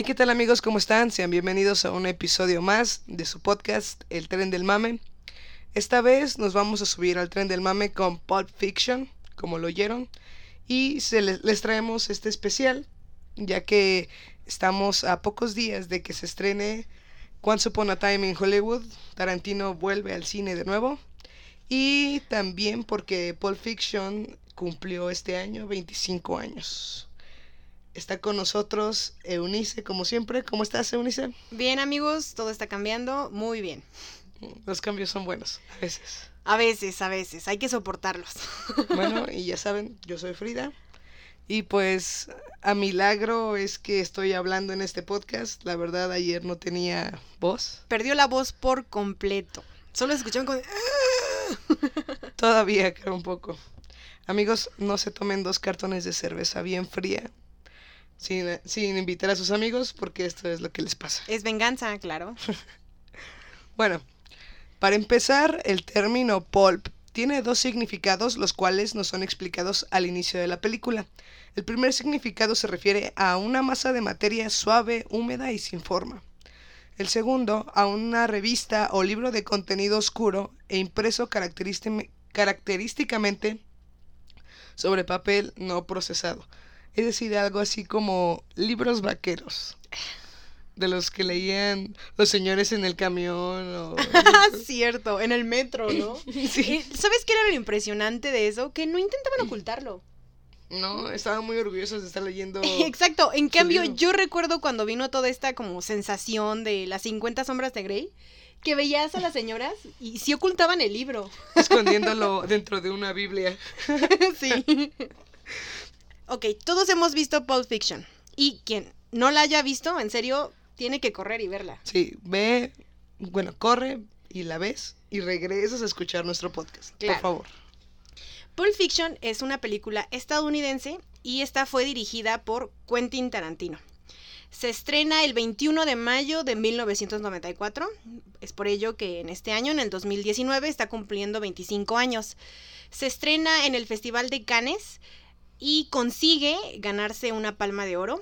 Hey, ¿qué tal amigos? ¿Cómo están? Sean bienvenidos a un episodio más de su podcast El Tren del Mame. Esta vez nos vamos a subir al Tren del Mame con Pulp Fiction, como lo oyeron, y se les, les traemos este especial, ya que estamos a pocos días de que se estrene Once Upon a Time in Hollywood. Tarantino vuelve al cine de nuevo. Y también porque Pulp Fiction cumplió este año 25 años. Está con nosotros Eunice, como siempre. ¿Cómo estás, Eunice? Bien amigos, todo está cambiando muy bien. Los cambios son buenos, a veces. A veces, a veces, hay que soportarlos. Bueno, y ya saben, yo soy Frida. Y pues a milagro es que estoy hablando en este podcast. La verdad, ayer no tenía voz. Perdió la voz por completo. Solo escuchaban con... Todavía creo un poco. Amigos, no se tomen dos cartones de cerveza bien fría. Sin, sin invitar a sus amigos, porque esto es lo que les pasa. Es venganza, claro. Bueno, para empezar, el término pulp tiene dos significados, los cuales nos son explicados al inicio de la película. El primer significado se refiere a una masa de materia suave, húmeda y sin forma. El segundo, a una revista o libro de contenido oscuro e impreso característicamente sobre papel no procesado. Es decir, algo así como libros vaqueros. De los que leían los señores en el camión o... Ah, cierto, en el metro, ¿no? Sí. Y, ¿Sabes qué era lo impresionante de eso? Que no intentaban ocultarlo. No, estaban muy orgullosos de estar leyendo. Exacto, en cambio libro. yo recuerdo cuando vino toda esta como sensación de las 50 sombras de Grey, que veías a las señoras y sí ocultaban el libro. escondiéndolo dentro de una Biblia. sí. Ok, todos hemos visto Pulp Fiction. Y quien no la haya visto, en serio, tiene que correr y verla. Sí, ve, bueno, corre y la ves y regresas a escuchar nuestro podcast. Claro. Por favor. Pulp Fiction es una película estadounidense y esta fue dirigida por Quentin Tarantino. Se estrena el 21 de mayo de 1994. Es por ello que en este año, en el 2019, está cumpliendo 25 años. Se estrena en el Festival de Cannes y consigue ganarse una palma de oro.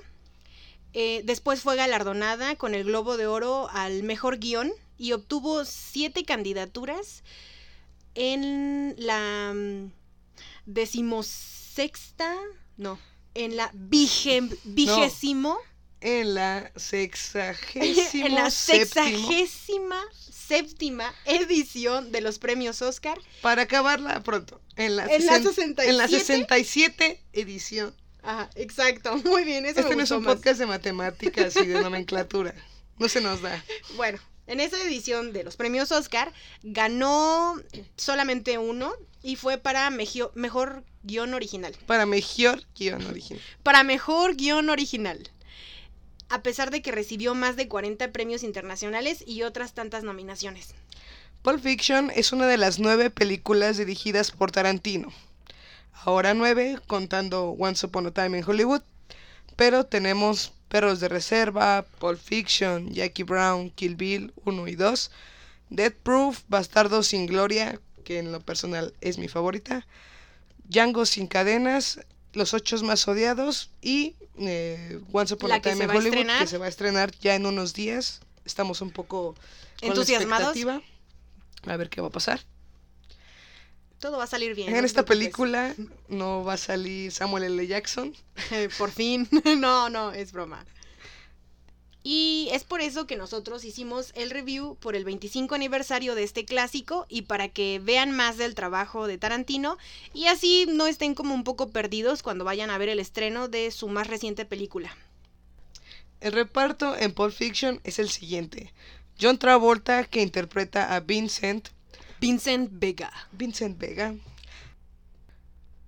Eh, después fue galardonada con el Globo de Oro al mejor guion y obtuvo siete candidaturas en la mm, decimosexta, no, en la vigem- vigésimo, En la sexagésimo en la séptimo, sexagésima séptima edición de los premios Oscar. Para acabarla pronto. En la, En la sesen- En la 67. 67 edición. Ajá, exacto, muy bien, eso Este me no es un más. podcast de matemáticas y de nomenclatura. No se nos da. Bueno, en esa edición de los premios Oscar ganó solamente uno y fue para mejio- mejor guion original. Para mejor guion original. Para mejor guion original. A pesar de que recibió más de 40 premios internacionales y otras tantas nominaciones. Pulp Fiction es una de las nueve películas dirigidas por Tarantino. Ahora nueve, contando Once Upon a Time in Hollywood. Pero tenemos Perros de Reserva, Pulp Fiction, Jackie Brown, Kill Bill 1 y 2, Death Proof, Bastardo sin Gloria, que en lo personal es mi favorita, Django sin cadenas, Los ocho más odiados y eh, Once Upon a Time a Hollywood, estrenar. que se va a estrenar ya en unos días. Estamos un poco con ¿Entusiasmados? A ver qué va a pasar. Todo va a salir bien. En esta película no va a salir Samuel L. Jackson. Por fin. no, no, es broma. Y es por eso que nosotros hicimos el review por el 25 aniversario de este clásico y para que vean más del trabajo de Tarantino y así no estén como un poco perdidos cuando vayan a ver el estreno de su más reciente película. El reparto en Pulp Fiction es el siguiente. John Travolta, que interpreta a Vincent, Vincent Vega. Vincent Vega.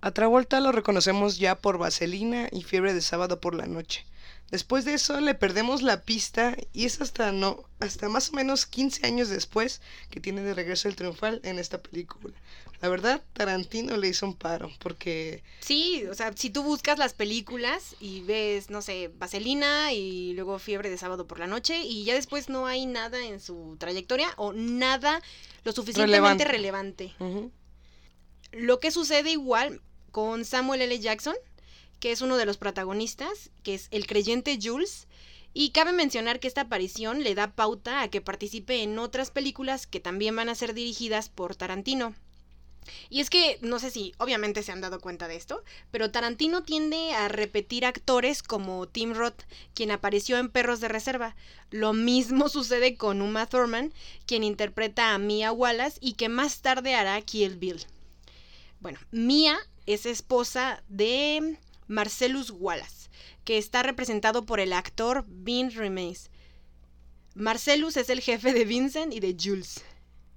A Travolta lo reconocemos ya por Vaselina y Fiebre de Sábado por la Noche. Después de eso le perdemos la pista y es hasta no, hasta más o menos 15 años después que tiene de regreso el triunfal en esta película. La verdad, Tarantino le hizo un paro porque Sí, o sea, si tú buscas las películas y ves, no sé, Vaselina y luego Fiebre de Sábado por la Noche y ya después no hay nada en su trayectoria o nada lo suficientemente relevante. ujú, Lo que sucede igual con Samuel L. Jackson, que es uno de los protagonistas, que es el creyente Jules, y cabe mencionar que esta aparición le da pauta a que participe en otras películas que también van a ser dirigidas por Tarantino. Y es que, no sé si obviamente se han dado cuenta de esto, pero Tarantino tiende a repetir actores como Tim Roth, quien apareció en Perros de Reserva. Lo mismo sucede con Uma Thurman, quien interpreta a Mia Wallace y que más tarde hará Kill Bill. Bueno, Mia es esposa de Marcellus Wallace, que está representado por el actor Vin Remeis. Marcellus es el jefe de Vincent y de Jules,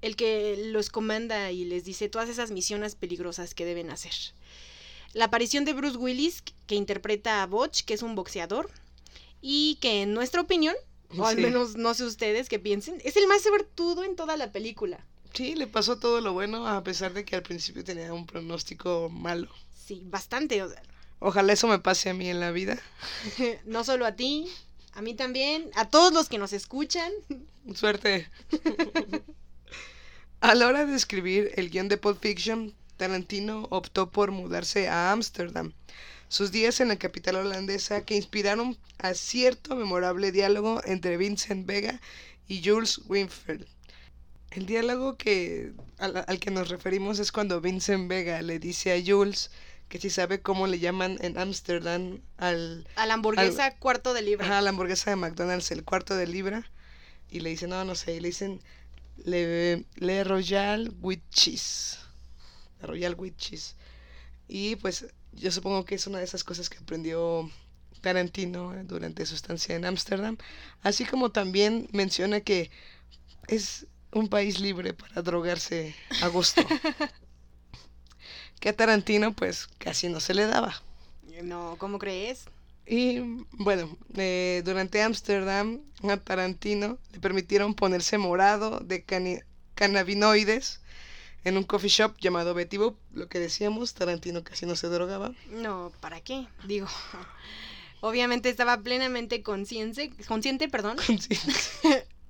el que los comanda y les dice todas esas misiones peligrosas que deben hacer. La aparición de Bruce Willis, que interpreta a Butch, que es un boxeador, y que en nuestra opinión, o al menos no sé ustedes qué piensen, es el más suertudo en toda la película. Sí, le pasó todo lo bueno a pesar de que al principio tenía un pronóstico malo. Sí, bastante. o sea, Ojalá eso me pase a mí en la vida. no solo a ti, a mí también, a todos los que nos escuchan. Suerte. a la hora de escribir el guion de Pulp Fiction, Tarantino optó por mudarse a Ámsterdam. Sus días en la capital holandesa que inspiraron a cierto memorable diálogo entre Vincent Vega y Jules Winfield. El diálogo que, al, al que nos referimos es cuando Vincent Vega le dice a Jules que si sabe cómo le llaman en Ámsterdam al, A la hamburguesa cuarto de libra. Ajá, la hamburguesa de McDonald's, el cuarto de libra. Y le dicen, no, no sé, y le dicen Le, Le Royal with Cheese. La Royal with Cheese. Y pues yo supongo que es una de esas cosas que aprendió Tarantino durante su estancia en Ámsterdam. Así como también menciona que es un país libre para drogarse a gusto. que a Tarantino pues casi no se le daba. No, ¿cómo crees? Y bueno, eh, durante Ámsterdam a Tarantino le permitieron ponerse morado de cannabinoides en un coffee shop llamado Betty Boop. Lo que decíamos, Tarantino casi no se drogaba. No, ¿para qué? Digo, obviamente estaba plenamente consciente, consciente, perdón.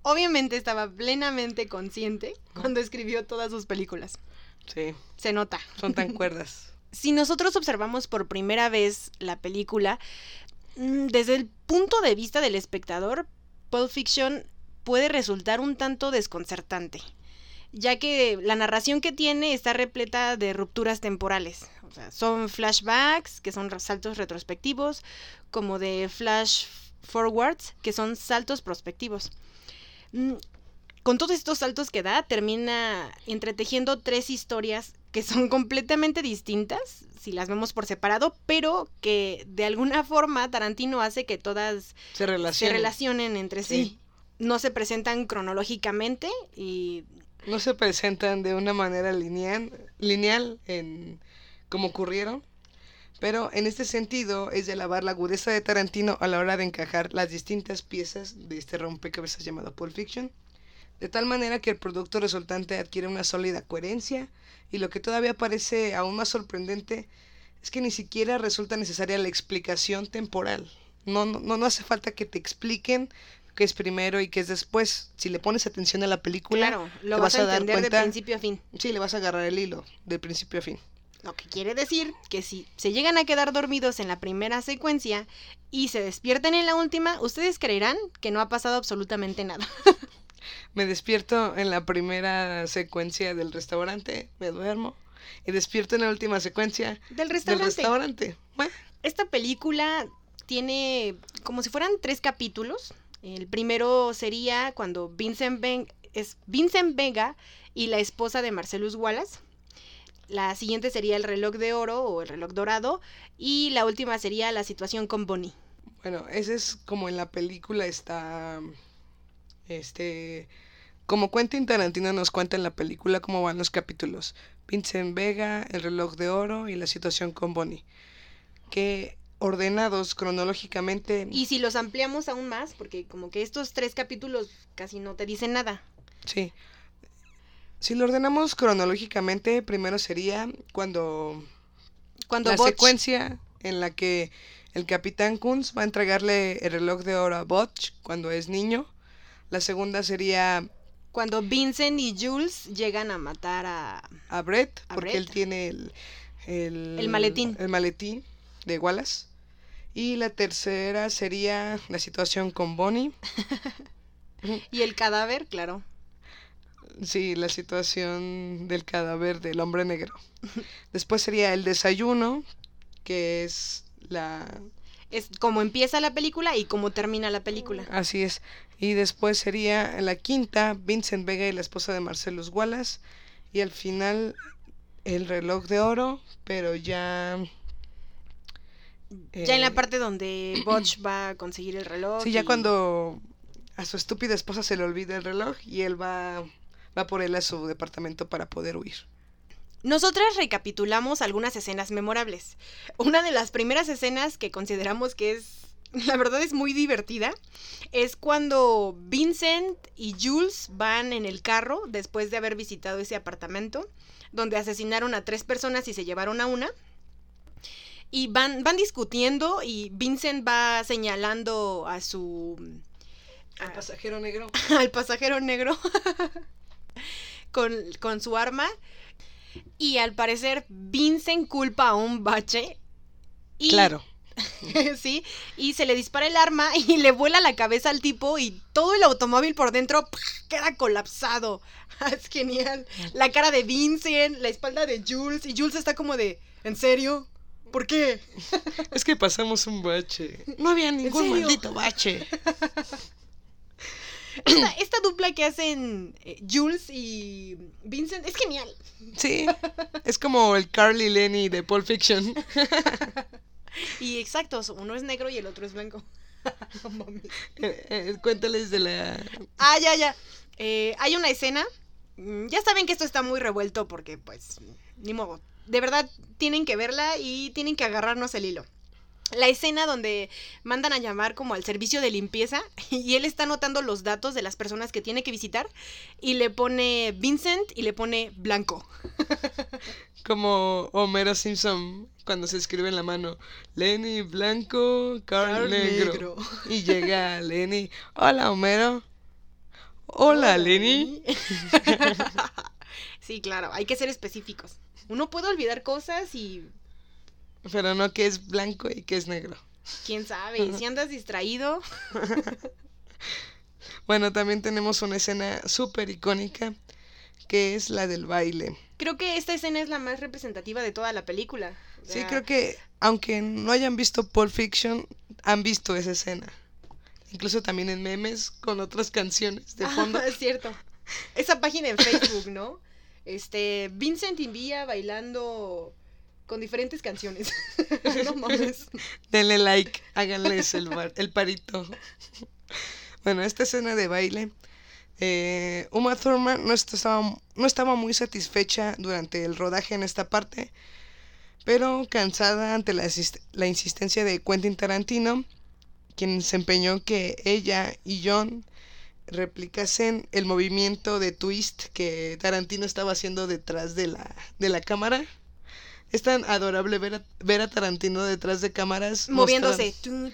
Obviamente estaba plenamente consciente cuando escribió todas sus películas. Sí, Se nota. son tan cuerdas. Si nosotros observamos por primera vez la película, mm, desde el punto de vista del espectador, Pulp Fiction puede resultar un tanto desconcertante, ya que la narración que tiene está repleta de rupturas temporales. O sea, son flashbacks, que son saltos retrospectivos, como de flash forwards, que son saltos prospectivos. Con todos estos saltos que da, termina entretejiendo tres historias que son completamente distintas, si las vemos por separado, pero que de alguna forma Tarantino hace que todas Se relacionen entre sí. Sí. No se presentan cronológicamente y No se presentan de una manera lineal, lineal en como ocurrieron. Pero en este sentido es de alabar la agudeza de Tarantino a la hora de encajar las distintas piezas de este rompecabezas llamado Pulp Fiction, de tal manera que el producto resultante adquiere una sólida coherencia y lo que todavía parece aún más sorprendente es que ni siquiera resulta necesaria la explicación temporal. No, no, no hace falta que te expliquen qué es primero y qué es después. Si le pones atención a la película, claro, lo te vas, vas a a dar entender de principio a fin. Sí, le vas a agarrar el hilo de principio a fin. Lo que quiere decir que si se llegan a quedar dormidos en la primera secuencia y se despiertan en la última, ustedes creerán que no ha pasado absolutamente nada. Me despierto en la primera secuencia del restaurante, me duermo y despierto en la última secuencia Del del restaurante. Esta película tiene como si fueran tres capítulos. El primero sería cuando Vincent, Ben- es Vincent Vega y la esposa de Marcellus Wallace. La siguiente sería el reloj de oro o el reloj dorado. Y la última sería la situación con Bonnie. bueno, ese es como en la película está este como Quentin Tarantino nos cuenta en la película cómo van los capítulos. Vincent Vega, El reloj de oro y la situación con Bonnie. Que ordenados cronológicamente. Y si los ampliamos aún más, porque como que estos tres capítulos casi no te dicen nada. Sí. Si lo ordenamos cronológicamente, primero sería cuando Cuando la secuencia en la que el capitán Kunz va a entregarle el reloj de oro a Butch cuando es niño. La segunda sería cuando Vincent y Jules llegan a matar a... a Brett, A porque Brett. él tiene el, el, El maletín. el maletín de Wallace. Y la tercera sería la situación con Bonnie. Y el cadáver, claro. Sí, la situación del cadáver del hombre negro. Después sería el desayuno, que es la... Es como empieza la película y cómo termina la película. Así es. Y después sería la quinta, Vincent Vega y la esposa de Marcelus Wallace. Y al final el reloj de oro, pero ya... Ya en la eh, parte donde Butch va a conseguir el reloj. Sí, ya cuando a su estúpida esposa se le olvida el reloj y él va, va por él a su departamento para poder huir. Nosotras recapitulamos algunas escenas memorables. Una de las primeras escenas que consideramos que es, la verdad es muy divertida, es cuando Vincent y Jules van en el carro después de haber visitado ese apartamento, donde asesinaron a tres personas y se llevaron a una. Y van, van discutiendo y Vincent va señalando a su... El pasajero negro. al pasajero negro con, con su arma. Y al parecer Vincent culpa a un bache. Y, Claro. sí, y se le dispara el arma y le vuela la cabeza al tipo y todo el automóvil por dentro ¡pah! queda colapsado. es genial. La cara de Vincent, la espalda de Jules y Jules está como de, ¿en serio? ¿Por qué? Es que pasamos un bache. No había ningún maldito bache. Esta, esta dupla que hacen eh, Jules y Vincent es genial. Sí. Es como el Carly Lenny de Pulp Fiction. Y exacto, uno es negro y el otro es blanco. Eh, eh, Cuéntales de la... Ah, ya, ya. Eh, hay una escena. mm, Ya saben que esto está muy revuelto porque, pues, ni modo. De verdad, tienen que verla y tienen que agarrarnos el hilo. La escena donde mandan a llamar como al servicio de limpieza y él está anotando los datos de las personas que tiene que visitar y le pone Vincent y le pone blanco. Como Homero Simpson cuando se escribe en la mano. Lenny blanco, Carl, Carl negro. negro. Y llega Lenny. Hola Homero. Hola, Lenny. sí, claro, hay que ser específicos. Uno puede olvidar cosas y Pero no que es blanco y que es negro. quién sabe, si andas distraído. Bueno, también tenemos una escena súper icónica que es la del baile. Creo que esta escena es la más representativa de toda la película. O Sí, creo que aunque no hayan visto Pulp Fiction, han visto esa escena. Incluso también en memes con otras canciones de fondo. Ah, es cierto. Esa página en Facebook, ¿no? Este, Vincent envía bailando con diferentes canciones. no mames. Denle like, háganles el, bar- el parito. Bueno, esta escena de baile, eh, Uma Thurman no estaba, no estaba muy satisfecha durante el rodaje en esta parte, pero cansada ante la, la insistencia de Quentin Tarantino, quien se empeñó que ella y John replicasen el movimiento de twist que Tarantino estaba haciendo detrás de la, de la cámara. Es tan adorable ver a, ver a Tarantino detrás de cámaras. Moviéndose. mostrando-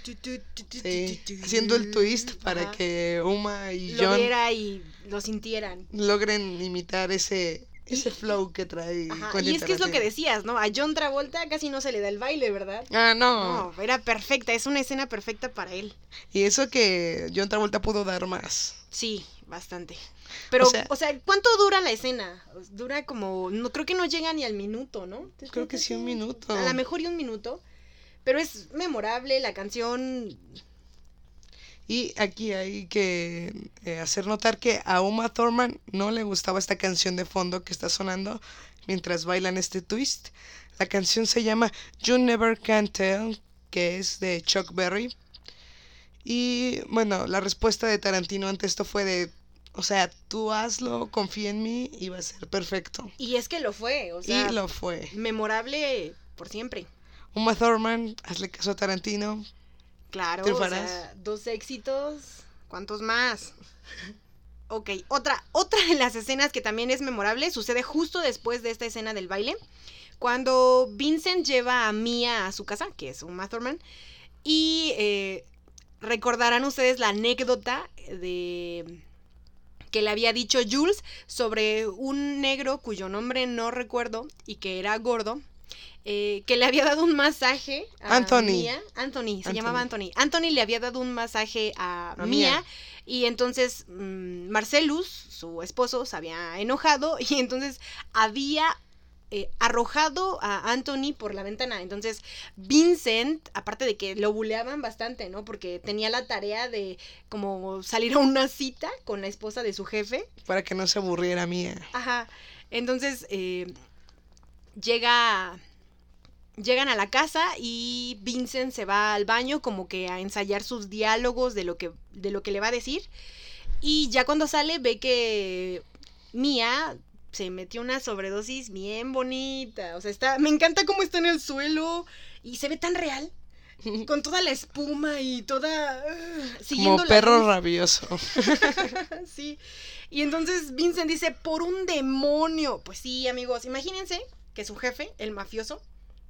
Sí, haciendo el twist para Ajá. que Uma y lo John viera y lo sintieran. logren imitar ese, ese flow que trae Y es que es lo que decías, ¿no? A John Travolta casi no se le da el baile, ¿verdad? Ah, no. No, era perfecta, es una escena perfecta para él. Y eso que John Travolta pudo dar más. Sí, bastante. Pero, O o sea- sea, ¿cuánto dura la escena? Dura como, no creo que no llega ni al minuto, ¿no? Creo que sí, un minuto. A lo mejor y un minuto. Pero es memorable, la canción Y aquí hay que eh, hacer notar que a Uma Thurman no le gustaba esta canción de fondo que está sonando mientras bailan este twist. La canción se llama You Never Can Tell, que es de Chuck Berry. Y bueno, la respuesta de Tarantino ante esto fue de O sea, tú hazlo, confía en mí y va a ser perfecto. Y es que lo fue, o sea, y lo fue. memorable por siempre. Uma Thurman, hazle caso a Tarantino. Claro, o sea, dos éxitos, ¿cuántos más? Ok, otra, otra de las escenas que también es memorable sucede justo después de esta escena del baile, cuando Vincent lleva a Mia a su casa, que es Uma Thurman, y eh, recordarán ustedes la anécdota de que le había dicho Jules sobre un negro cuyo nombre no recuerdo y que era gordo, eh, que le había dado un masaje a Anthony. Mia. Anthony, se Anthony. llamaba Anthony. Anthony le había dado un masaje a, A Mia. Mia. y entonces mm, Marcelus, su esposo, se había enojado y entonces había eh, arrojado a Anthony por la ventana. Entonces Vincent, aparte de que lo buleaban bastante, ¿no? Porque tenía la tarea de como salir a una cita con la esposa de su jefe. Para que no se aburriera mía. Ajá. Entonces eh, llega. Llegan a la casa y Vincent se va al baño como que a ensayar sus diálogos de lo que, de lo que le va a decir. Y ya cuando sale ve que Mia se metió una sobredosis bien bonita. O sea, está, me encanta cómo está en el suelo y se ve tan real. Con toda la espuma y toda... uh, siguiendo Como perro rabioso. sí. Y entonces Vincent dice, por un demonio. Pues sí, amigos, imagínense que su jefe, el mafioso,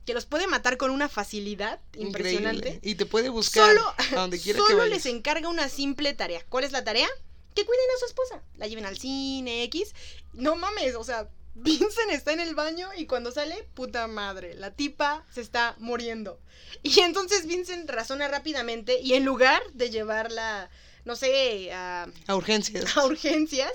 que los puede matar con una facilidad impresionante. Increíble. Y te puede buscar Solo, a donde quiera que solo vayas. les encarga una simple tarea. ¿Cuál es la tarea? Que cuiden a su esposa. La lleven al cine, X. No mames, o sea, Vincent está en el baño y cuando sale, puta madre, la tipa se está muriendo. Y entonces Vincent razona rápidamente y en lugar de llevarla, no sé, a, A urgencias. a urgencias,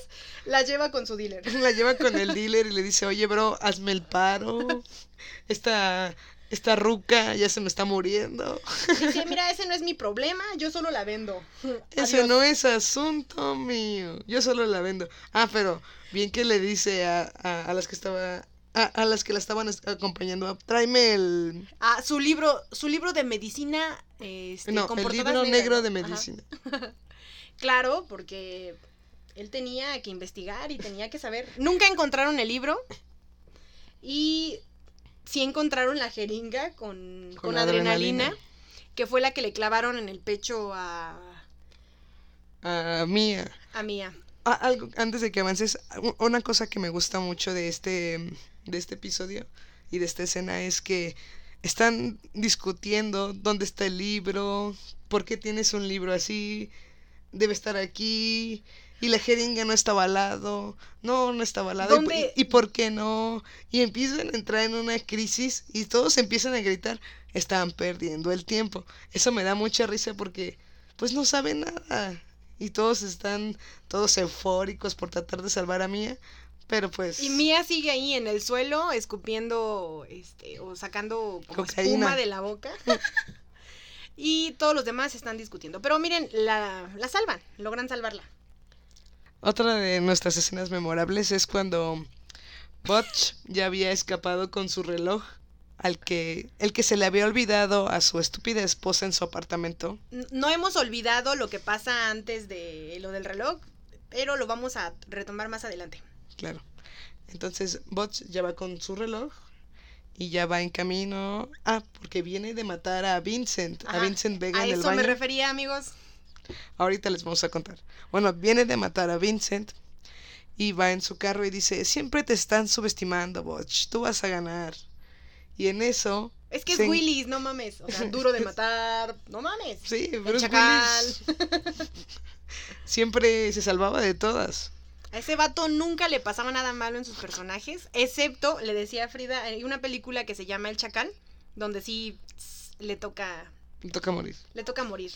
la lleva con su dealer. La lleva con el dealer y le dice, oye, bro, hazme el paro. Esta, esta ruca ya se me está muriendo. Dice, mira, ese no es mi problema, yo solo la vendo. Ese Adiós. no es asunto mío. Yo solo la vendo. Ah, pero bien que le dice a, a, a las que estaba... A, a las que la estaban es- acompañando. "Ah, Tráeme el... Ah, su libro, su libro de medicina, este, no, el libro negras, negro de Ajá. medicina. Claro, porque él tenía que investigar y tenía que saber. Nunca encontraron el libro y sí encontraron la jeringa con, con, Con adrenalina, adrenalina. que fue la que le clavaron en el pecho a, A Mía. a Mía. Ah, algo, antes de que avances, una cosa que me gusta mucho de este, de este episodio y de esta escena es que están discutiendo dónde está el libro, por qué tienes un libro así, debe estar aquí, y la jeringa no estaba al lado, no, no estaba al lado, y, ¿Dónde- y- y por qué no, y empiezan a entrar en una crisis y todos empiezan a gritar, están perdiendo el tiempo. Eso me da mucha risa porque pues no saben nada. Y todos están todos eufóricos por tratar de salvar a Mía. Pero pues. Y Mía sigue ahí en el suelo escupiendo este o sacando como Cocaína. espuma de la boca. y todos los demás están discutiendo. Pero miren, la, la salvan, logran salvarla. Otra de nuestras escenas memorables es cuando Butch ya había escapado con su reloj. Al que. El que se le había olvidado a su estúpida esposa en su apartamento. No hemos olvidado lo que pasa antes de lo del reloj, pero lo vamos a retomar más adelante. Claro. Entonces Butch ya va con su reloj. Y ya va en camino. Ah, porque viene de matar a Vincent. Ajá, A Vincent Vega A en el eso baño. me refería, amigos. Ahorita les vamos a contar. Bueno, viene de matar a Vincent y va en su carro y dice, siempre te están subestimando, Butch, tú vas a ganar. Y en eso... Es que es se Willis, no mames. O sea, duro de matar, no mames. Sí, chacal. Willis siempre se salvaba de todas. A ese vato nunca le pasaba nada malo en sus personajes, excepto, le decía a Frida, hay una película que se llama El Chacal, donde sí le toca, Le toca morir. le toca morir.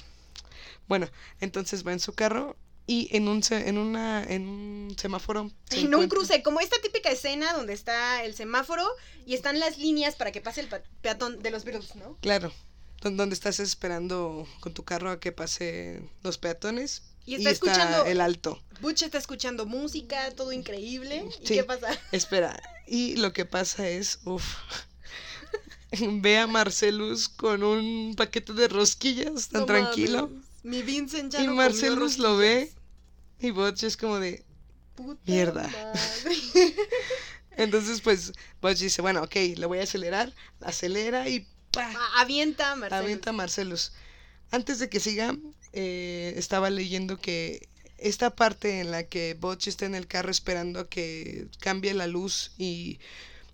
Bueno, entonces va en su carro y en un, en una, en un semáforo... se En un cruce, como esta típica escena donde está el semáforo y están las líneas para que pase el peatón de los Beatles, ¿no? Claro, don- donde estás esperando con tu carro a que pasen los peatones. Y está escuchando- el alto. Butch está escuchando música, todo increíble. ¿Y Sí. qué pasa? Espera, y lo que pasa es, uff, ve a Marcelus con un paquete de rosquillas tan No tranquilo. mames, Mi Vincent ya Y no Marcelus lo ve. Y Butch es como de... Puta Mierda. madre. Entonces, pues, Butch dice, bueno, ok, le voy a acelerar. Acelera y ¡pa! Ah, Avienta a Marcelo. Avienta a Marcelus. Antes de que siga, eh, estaba leyendo que esta parte en la que Butch está en el carro esperando a que cambie la luz y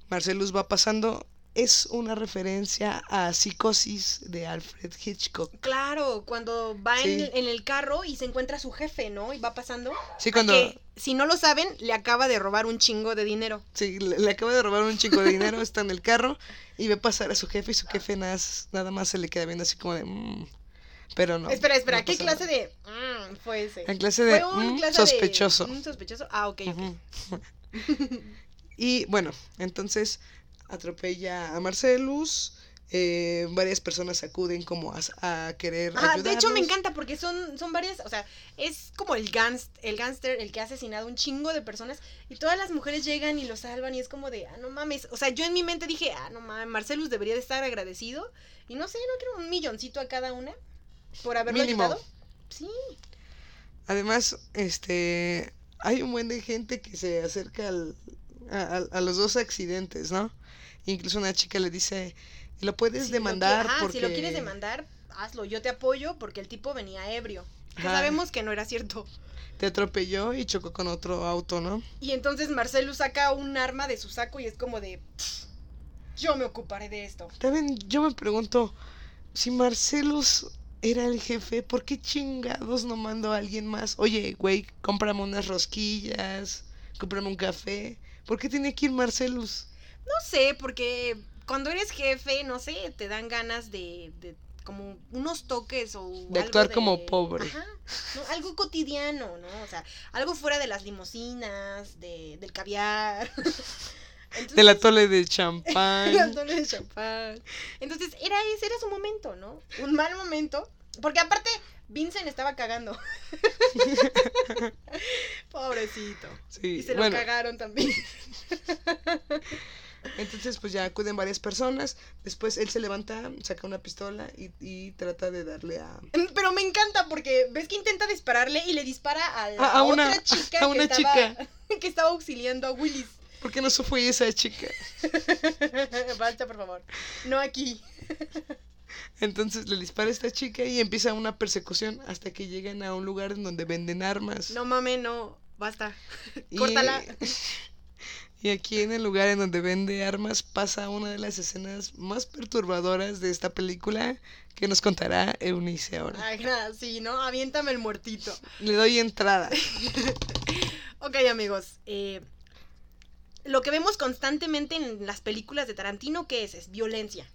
Marcelus va pasando, es una referencia a Psicosis de Alfred Hitchcock. Claro, cuando va en, Sí. en el carro y se encuentra a su jefe, ¿no? Y va pasando. Sí, cuando Que, si no lo saben, le acaba de robar un chingo de dinero. sí, le, le acaba de robar un chico de dinero, está en el carro y ve pasar a su jefe y su jefe nada, nada más se le queda viendo así como de... "Mm". Pero no. espera, espera, no ¿qué clase nada. de mm, fue ese? En clase de Fue un "Mm, clase sospechoso. de un sospechoso. Ah, ok, y bueno, entonces atropella a Marcelus. eh, varias personas acuden como a, a querer Ajá, de hecho me encanta porque son, son varias, o sea, es como el gans, el gánster, el que ha asesinado un chingo de personas y todas las mujeres llegan y lo salvan y es como de, ah, no mames, o sea, yo en mi mente dije, ah, no mames, Marcelus debería de estar agradecido y no sé, no quiero un milloncito a cada una por haberlo Mínimo. ayudado. Sí, Además, este, hay un buen de gente que se acerca al- a, a- a los dos accidentes, ¿no? Incluso una chica le dice, lo puedes si lo demandar ajá, porque... si lo quieres demandar, hazlo, yo te apoyo porque el tipo venía ebrio. Que sabemos que no era cierto. Te atropelló y chocó con otro auto, ¿no? Y entonces Marcelus saca un arma de su saco y es como de, "Pff, yo me ocuparé de esto. También yo me pregunto, si Marcelus era el jefe, ¿por qué chingados no mandó a alguien más? Oye, güey, cómprame unas rosquillas, cómprame un café. ¿Por qué tiene que ir Marcelus? No sé, porque cuando eres jefe, no sé, te dan ganas de, de como unos toques o De algo actuar como pobre. Ajá, ¿no? algo cotidiano, ¿no? O sea, algo fuera de las limusinas, de, del caviar. Entonces, De la tole de champán. atole de champán. Entonces, era ese era su momento, ¿no? Un mal momento, porque aparte Vincent estaba cagando. Pobrecito. Sí, Y se lo cagaron también. entonces pues ya acuden varias personas. Después él se levanta, saca una pistola y, y trata de darle a... Pero me encanta porque ves que intenta dispararle y le dispara a la A- a una- otra chica, a una que, estaba, chica. que estaba auxiliando a Willis. ¿Por qué no se fue esa chica? Basta, por favor. No aquí. Entonces le dispara a esta chica y empieza una persecución hasta que llegan a un lugar en donde venden armas. No mames, no. Basta. Y- Córtala. Y aquí en el lugar en donde vende armas pasa una de las escenas más perturbadoras de esta película que nos contará Eunice ahora. Ay, nada, sí, ¿no? Aviéntame el muertito. Le doy entrada. Ok, amigos. eh, lo que vemos constantemente en las películas de Tarantino, ¿qué es? Es violencia.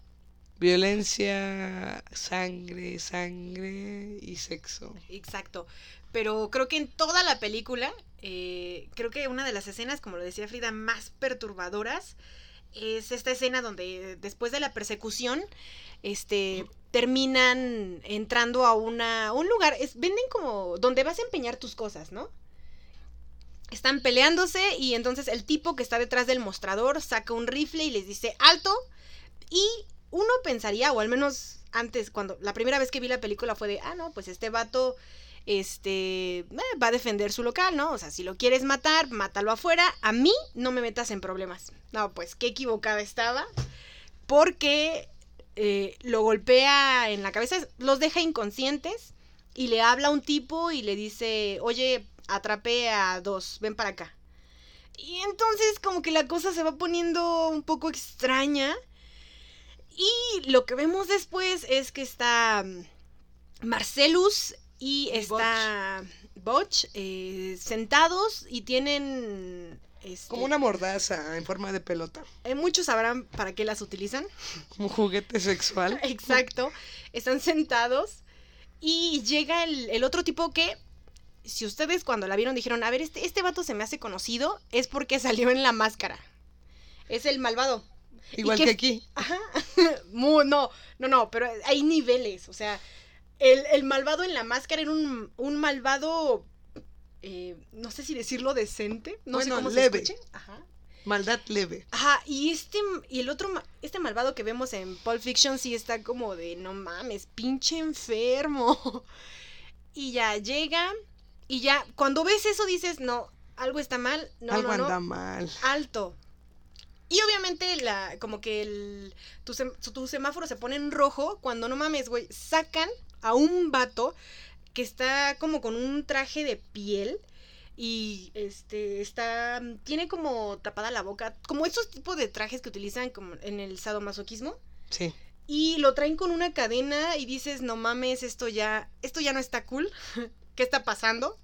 Violencia, sangre, sangre y sexo. Exacto. Pero creo que en toda la película, eh, creo que una de las escenas, como lo decía Frida, más perturbadoras es esta escena donde después de la persecución, este, terminan entrando a una, un lugar, venden como donde vas a empeñar tus cosas, ¿no? Están peleándose y entonces el tipo que está detrás del mostrador saca un rifle y les dice alto y uno pensaría, o al menos antes, cuando la primera vez que vi la película fue de, ah, no, pues este vato este eh, va a defender su local, ¿no? O sea, si lo quieres matar, mátalo afuera. A mí no me metas en problemas. No, pues qué equivocada estaba. Porque eh, lo golpea en la cabeza, los deja inconscientes y le habla a un tipo y le dice, oye, atrapé a dos, ven para acá. Y entonces como que la cosa se va poniendo un poco extraña. Y lo que vemos después es que está mm, Marcelus y está Botch eh, sentados y tienen... este, Como una mordaza en forma de pelota. eh, muchos sabrán para qué las utilizan. Como juguete sexual. Exacto. Están sentados y llega el, el otro tipo que, si ustedes cuando la vieron dijeron, a ver, este, este vato se me hace conocido, es porque salió en la máscara. Es el malvado. Igual que que aquí. Ajá. No, no, no, pero hay niveles. O sea, el, el malvado en la máscara era un, un malvado, eh, no sé si decirlo decente, no Bueno, sé cómo leve. se escuche. Ajá. Maldad leve. Ajá, y este, y el otro, este malvado que vemos en Pulp Fiction sí está como de, no mames, pinche enfermo. Y ya llega Y ya, cuando ves eso dices, no, algo está mal, no, Algo no, no, anda mal. alto. Y obviamente la, como que el, tu, sem- tu semáforo se pone en rojo cuando no mames, güey, sacan a un vato que está como con un traje de piel y este está tiene como tapada la boca, como esos tipos de trajes que utilizan como en el sadomasoquismo Sí. y lo traen con una cadena y dices, "No mames, esto ya esto ya no está cool. ¿Qué está pasando?"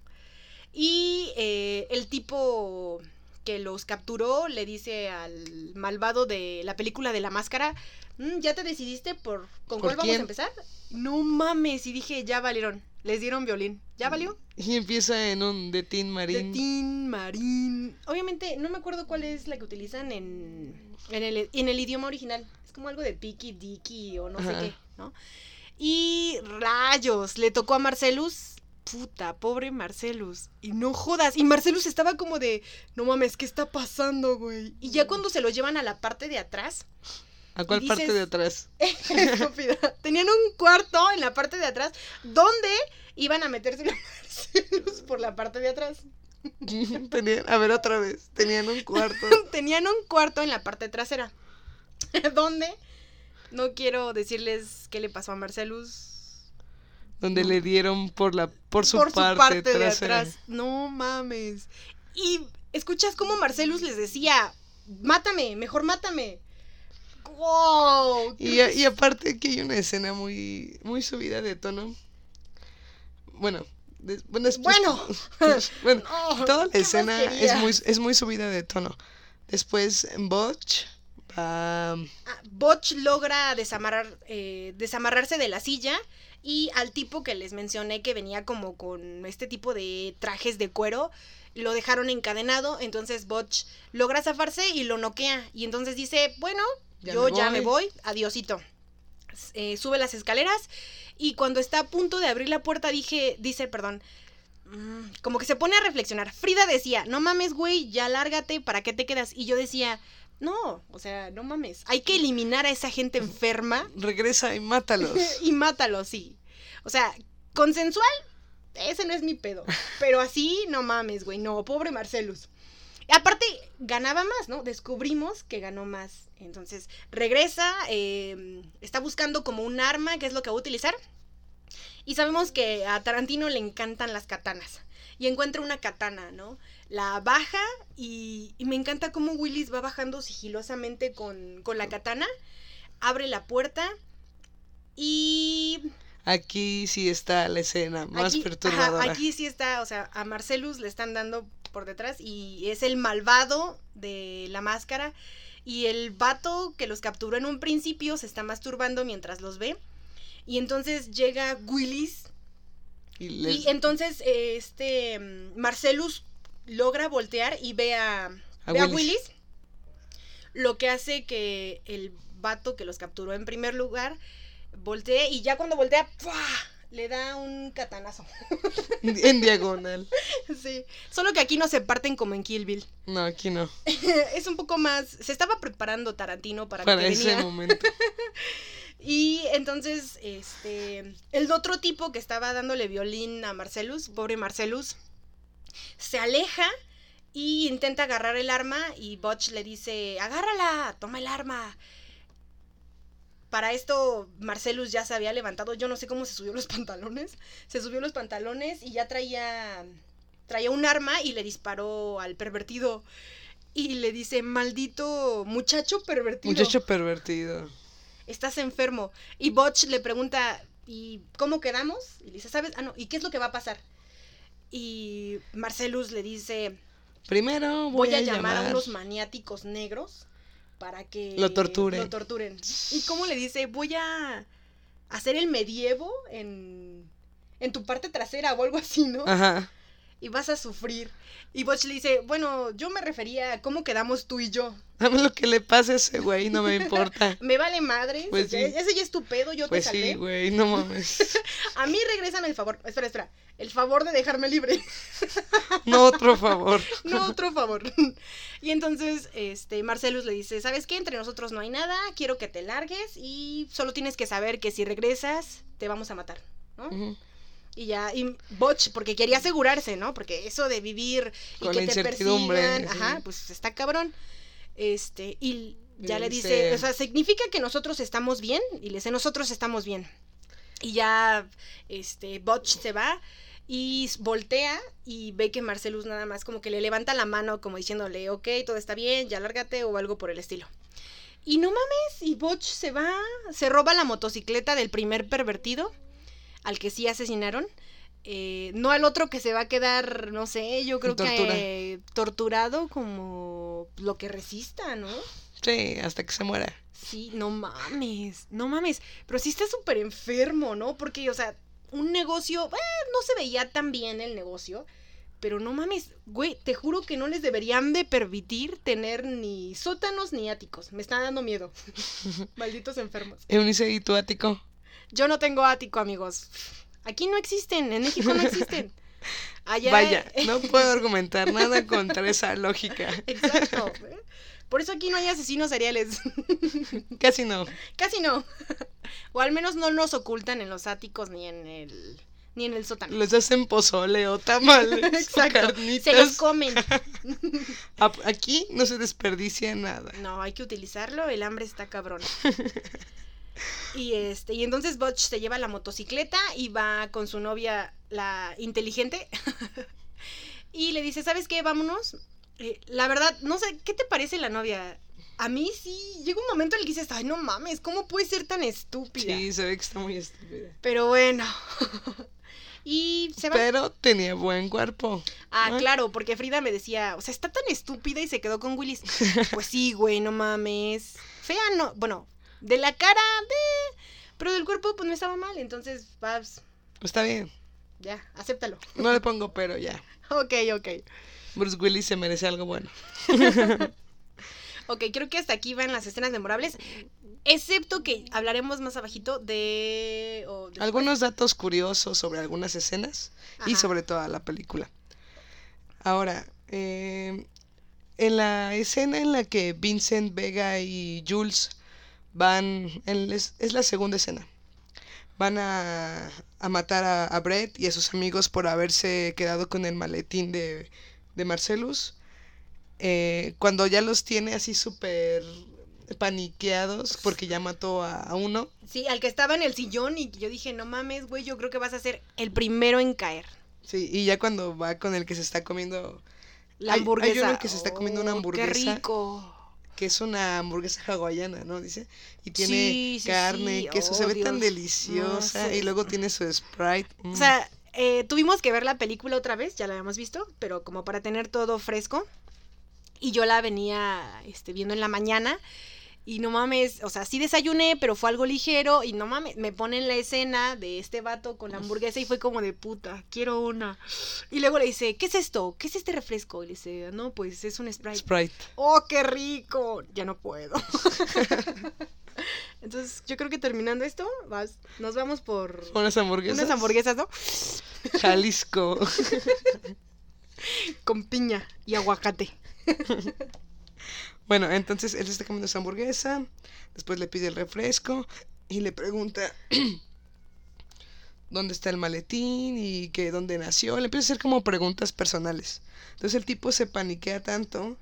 Y eh, el tipo que los capturó le dice al malvado de la película de la máscara, "Mm, ¿ya te decidiste por con ¿Por cuál vamos a empezar? No mames, y dije, ya valieron, les dieron violín, ¿ya valió? Y empieza en un de Tin De Marín. Tin Marín. Obviamente, no me acuerdo cuál es la que utilizan en, en, el, en el idioma original. Es como algo de Piki Diki o no Ajá. sé qué, ¿no? Y rayos, le tocó a Marcelus. Puta, pobre Marcelus. Y no jodas. Y Marcelus estaba como de, no mames, ¿qué está pasando, güey? Y ya cuando se lo llevan a la parte de atrás, ¿A cuál parte de atrás? estúpida, tenían un cuarto en la parte de atrás donde iban a meterse los Marcelus por la parte de atrás. Tenían, a ver otra vez. Tenían un cuarto. tenían un cuarto en la parte trasera. donde no quiero decirles qué le pasó a Marcelus. Donde le dieron por la por su, por parte, su parte de atrás. No mames. Y escuchas cómo Marcelus les decía, mátame, mejor mátame. ¡Wow! Y, a- y aparte aquí hay una escena muy muy subida de tono. Bueno, bueno, después- Bueno. bueno, No, toda la ¿qué más escena es muy es muy subida de tono. Después Butch va Ah, Botch logra desamarrar, eh, desamarrarse de la silla y al tipo que les mencioné que venía como con este tipo de trajes de cuero, lo dejaron encadenado, entonces Botch logra zafarse y lo noquea y entonces dice, bueno, Ya yo me ya me voy". adiosito. Eh, sube las escaleras y cuando está a punto de abrir la puerta dije, dice, perdón, mm, como que se pone a reflexionar. Frida decía, no mames, güey, ya lárgate, ¿para qué te quedas? Y yo decía, no, o sea, no mames, hay que eliminar a esa gente enferma regresa y mátalos. y mátalo, sí. O sea, consensual, ese no es mi pedo. Pero así, no mames, güey, no, pobre Marcelus. Aparte, ganaba más, ¿no? Descubrimos que ganó más. Entonces, regresa, eh, está buscando como un arma, que es lo que va a utilizar. Y sabemos que a Tarantino le encantan las katanas. Y encuentra una katana, ¿no? La baja y, y me encanta cómo Willis va bajando sigilosamente con, con la katana. Abre la puerta y Aquí sí está la escena más aquí, ajá, perturbadora. aquí sí está, o sea, a Marcelus le están dando por detrás y es el malvado de la máscara y el vato que los capturó en un principio se está masturbando mientras los ve y entonces llega Willis y les- y entonces este Marcelus logra voltear y ve a, A ve a Willis. Willis, lo que hace que el vato que los capturó en primer lugar voltee y ya cuando voltea ¡pua! le da un catanazo. en diagonal. Sí, solo que aquí no se parten como en Kill Bill. No, aquí no. es un poco más. Se estaba preparando Tarantino para, Para que ese venía. momento. Y entonces, este. El otro tipo que estaba dándole violín a Marcelus, pobre Marcelus, se aleja y intenta agarrar el arma. Y Butch le dice: Agárrala, toma el arma. Para esto, Marcelus ya se había levantado. Yo no sé cómo se subió los pantalones. Se subió los pantalones y ya traía. Traía un arma y le disparó al pervertido. Y le dice: Maldito muchacho pervertido Muchacho pervertido. Estás enfermo. Y Butch le pregunta, ¿y cómo quedamos? Y le dice, ¿sabes? Ah, no, ¿y qué es lo que va a pasar? Y Marcelus le dice, Primero voy, voy a llamar a unos maniáticos negros para que Lo torturen. lo torturen. ¿Y cómo le dice? Voy a hacer el medievo en, en tu parte trasera o algo así, ¿no? Ajá. Y vas a sufrir. Y Butch le dice, bueno, yo me refería a cómo quedamos tú y yo. Dame lo que le pase a ese güey, no me importa. Me vale madre. Pues sí. Ese ya es tu pedo, yo Pues te salvé. sí, güey, no mames. A mí regrésame el favor. Espera, espera. El favor de dejarme libre. No otro favor. no otro favor. Y entonces, este, Marcelus le dice, ¿sabes qué? Entre nosotros no hay nada, quiero que te largues y solo tienes que saber que si regresas, te vamos a matar, ¿no? Y ya, y Butch, porque quería asegurarse, ¿no? Porque eso de vivir y Con que la te persigan, sí. ajá, pues está cabrón. Este, y ya Y le dice- dice, o sea, significa que nosotros estamos bien, y le dice, nosotros estamos bien. Y ya, este, Butch se va y voltea y ve que Marcelus nada más como que le levanta la mano como diciéndole, ok, todo está bien, ya lárgate o algo por el estilo. Y no mames, y Butch se va, se roba la motocicleta del primer pervertido, al que sí asesinaron. eh, no al otro que se va a quedar, no sé, yo creo Tortura. que torturado como lo que resista, ¿no? Sí, hasta que se muera. Sí, no mames, no mames. Pero sí está súper enfermo, ¿no? Porque, o sea, un negocio, eh, no se veía tan bien el negocio. Pero no mames, güey, te juro que no les deberían de permitir tener ni sótanos ni áticos. Me está dando miedo. Malditos enfermos. Eunice y tu ático. Yo no tengo ático, amigos. Aquí no existen, en México no existen. Allá Vaya, no puedo argumentar nada contra esa lógica. Exacto. Por eso aquí no hay asesinos seriales. Casi no. Casi no. O al menos no los ocultan en los áticos ni en el ni en el sótano. Les hacen pozole o tamales. Exacto. Se los comen. Aquí no se desperdicia nada. No, hay que utilizarlo, el hambre está cabrón. Y este, y entonces Butch se lleva la motocicleta y va con su novia, la inteligente, y le dice, ¿sabes qué? Vámonos. Eh, la verdad, no sé, ¿qué te parece la novia? A mí sí, llega un momento en el que dices, ay, no mames, ¿cómo puede ser tan estúpida? Sí, se ve que está muy estúpida. Pero bueno. y se va. Pero tenía buen cuerpo. Ah, claro, porque Frida me decía, o sea, está tan estúpida y se quedó con Willis. Pues sí, güey, no mames. Fea no, bueno, de la cara, de... Pero del cuerpo, pues no estaba mal, entonces, vas, Está bien. ya, acéptalo. No le pongo pero ya. Ok, ok. Bruce Willis se merece algo bueno. Ok, creo que hasta aquí van las escenas memorables, excepto que hablaremos más abajito de... Algunos datos curiosos sobre algunas escenas y sobre toda la película. Ahora, eh, en la escena en la que Vincent Vega y Jules van, en- es, es la segunda escena, van a, a matar a, a Brett y a sus amigos por haberse quedado con el maletín de, de Marcellus. Eh, cuando ya los tiene así súper paniqueados porque ya mató a, a uno. Sí, al que estaba en el sillón y yo dije, no mames, güey, yo creo que vas a ser el primero en caer. Sí, y ya cuando va con el que se está comiendo La Hay- hay hamburguesa. uno que se está comiendo una Oh, hamburguesa. Qué rico. Que es una hamburguesa hawaiana, ¿no? Dice. Y tiene Sí, sí, carne, sí. queso, Oh, se ve tan deliciosa. No. Y luego tiene su Sprite. mm. O sea, eh, tuvimos que ver la película otra vez, ya la habíamos visto, pero como para tener todo fresco. Y yo la venía este, viendo en la mañana. Y no mames, o sea, sí desayuné, pero fue algo ligero. Y no mames, me ponen la escena de este vato con la hamburguesa y fue como de puta, quiero una. Y luego le dice, ¿qué es esto? ¿Qué es este refresco? Y le dice, no, pues es un Sprite. Sprite. ¡Oh, qué rico! Ya no puedo. Entonces, yo creo que terminando esto, vas, nos vamos por Unas hamburguesas. unas hamburguesas, ¿no? Jalisco. Con piña y aguacate. bueno, entonces él está comiendo esa hamburguesa. Después le pide el refresco. Y le pregunta. ¿Dónde está el maletín? Y que dónde nació. Le empieza a hacer como preguntas personales. Entonces el tipo se paniquea tanto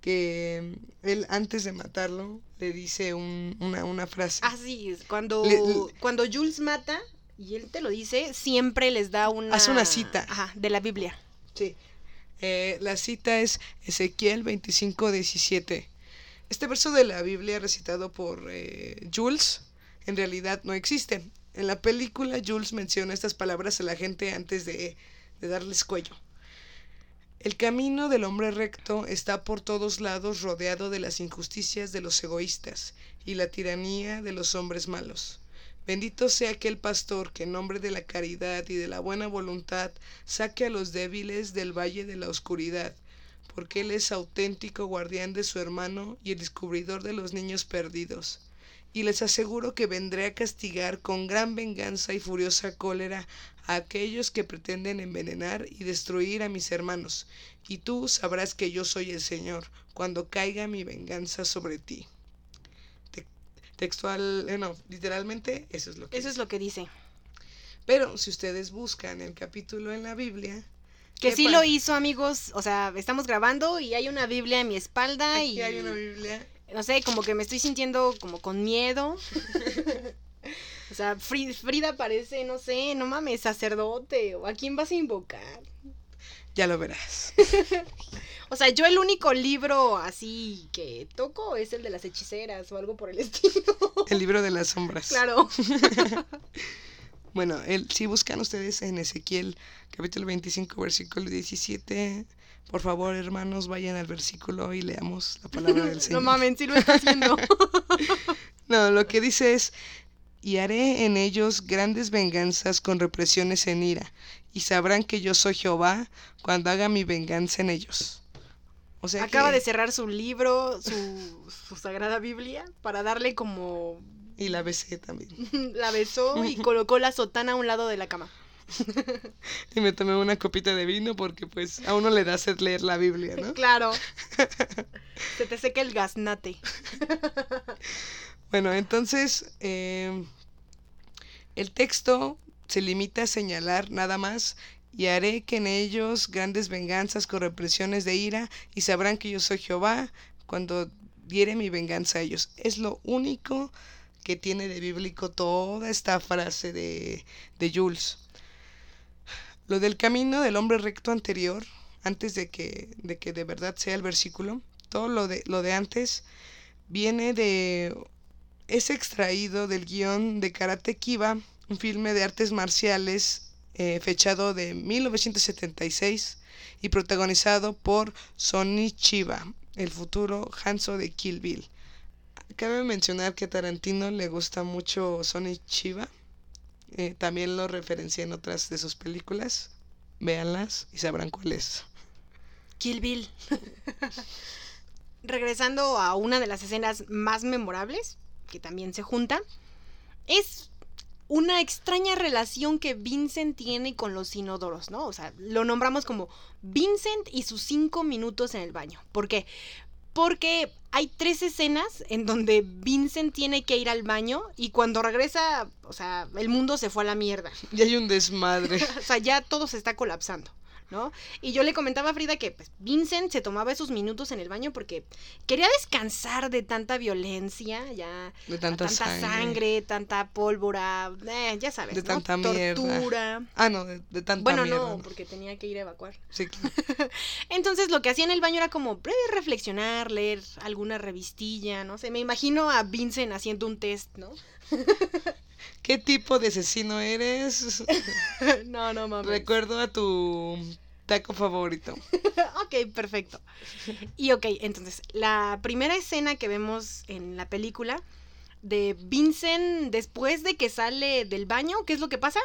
que él antes de matarlo le dice un- una, una frase. Ah, sí, es cuando, Le- le- cuando Jules mata, y él te lo dice, siempre les da una... Hace una cita. Ajá, de la Biblia. Sí. Eh, la cita es Ezequiel 25, 17. Este verso de la Biblia recitado por eh, Jules en realidad no existe. En la película Jules menciona estas palabras a la gente antes de darles cuello. El camino del hombre recto está por todos lados rodeado de las injusticias de los egoístas y la tiranía de los hombres malos. Bendito sea aquel pastor que en nombre de la caridad y de la buena voluntad saque a los débiles del valle de la oscuridad, porque él es auténtico guardián de su hermano y el descubridor de los niños perdidos. Y les aseguro que vendré a castigar con gran venganza y furiosa cólera a aquellos que pretenden envenenar y destruir a mis hermanos, y tú sabrás que yo soy el Señor, cuando caiga mi venganza sobre ti. Te- textual, eh, no, literalmente, eso es lo que Eso es lo que dice. Pero si ustedes buscan el capítulo en la Biblia, Que ¿qué sí lo hizo, amigos. O sea, estamos grabando y hay una Biblia en mi espalda Aquí y hay una Biblia. no sé, como que me estoy sintiendo como con miedo. o sea, Fri- Frida parece, no sé, no mames, sacerdote. ¿O a quién vas a invocar? Ya lo verás. O sea, yo el único libro así que toco es el de las hechiceras o algo por el estilo. El libro de las sombras. claro. Bueno, el, si buscan ustedes en Ezequiel capítulo 25, versículo 17, por favor, hermanos, vayan al versículo y leamos la palabra del No Señor. mames, sí lo está haciendo. No, lo que dice es, y haré en ellos grandes venganzas con represiones en ira, y sabrán que yo soy Jehová cuando haga mi venganza en ellos. O sea Acaba que- de cerrar su libro, su, su sagrada Biblia, para darle como... Y la besé también. La besó y colocó la sotana a un lado de la cama. Y me tomé una copita de vino porque pues a uno le da sed leer la Biblia, ¿no? Claro. Se te seca el gaznate. Bueno, entonces eh, el texto se limita a señalar nada más y haré que en ellos grandes venganzas con represiones de ira y sabrán que yo soy Jehová cuando diere mi venganza a ellos. Es lo único que tiene de bíblico toda esta frase de, de Jules. Lo del camino del hombre recto anterior, antes de que, de que de verdad sea el versículo, todo lo de, lo de antes viene de es extraído del guion de Karate Kiba, un filme de artes marciales eh, fechado de 1976 y protagonizado por Sonny Chiba, el futuro Hanzo de Kill Bill. Cabe mencionar que a Tarantino le gusta mucho Sonny Chiba. eh, también lo referencia en otras de sus películas. Véanlas y sabrán cuál es. Kill Bill. Regresando a una de las escenas más memorables, que también se junta, es una extraña relación que Vincent tiene con los inodoros, ¿no? O sea, lo nombramos como Vincent y sus cinco minutos en el baño. ¿Por qué? Porque hay tres escenas en donde Vincent tiene que ir al baño y cuando regresa, o sea, el mundo se fue a la mierda. Y hay un desmadre. O sea, ya todo se está colapsando, ¿no? Y yo le comentaba a Frida que pues, Vincent se tomaba esos minutos en el baño porque quería descansar de tanta violencia, ya De tanta, tanta sangre. sangre, tanta pólvora, eh, ya sabes, De ¿no? tanta mierda. tortura. Ah, no, de, de tanta Bueno, mierda. no, porque tenía que ir a evacuar. Sí, claro. Entonces lo que hacía en el baño era como eh, reflexionar, leer alguna revistilla, no sé, me imagino a Vincent haciendo un test, ¿no? ¿Qué tipo de asesino eres? no, no mames. Recuerdo a tu taco favorito. ok, perfecto. Y ok, entonces, la primera escena que vemos en la película de Vincent después de que sale del baño, ¿qué es lo que pasa?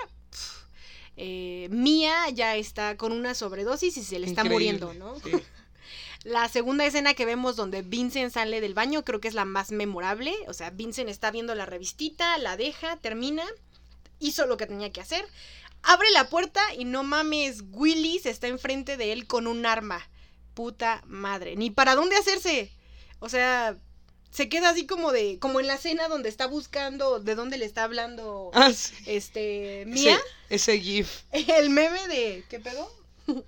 Eh, Mia ya está con una sobredosis y se le está Increíble, muriendo, ¿no? sí. La segunda escena que vemos donde Vincent sale del baño creo que es la más memorable. O sea, Vincent está viendo la revistita, la deja, termina, hizo lo que tenía que hacer, abre la puerta y no mames, Willis está enfrente de él con un arma. Puta madre, ni para dónde hacerse. O sea, se queda así como de, como en la escena donde está buscando de dónde le está hablando Ah, sí. este Mia. Ese, ese GIF. El meme de ¿qué pedo?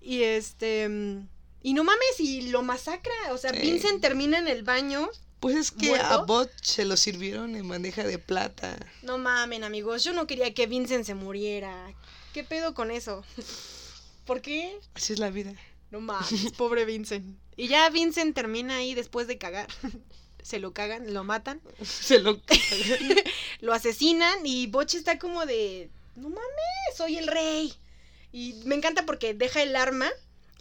y este mm, y no mames y lo masacra, o sea. Vincent termina en el baño. Pues es que a. Bot se lo sirvieron en bandeja de plata. No mamen, amigos, yo no quería que Vincent se muriera. ¿Qué pedo con eso? ¿Por qué? Así es la vida. No mames, pobre Vincent. Y ya Vincent termina ahí después de cagar. Se lo cagan, lo matan, Se lo lo asesinan y Botch está como de, no mames, soy el rey. Y me encanta porque deja el arma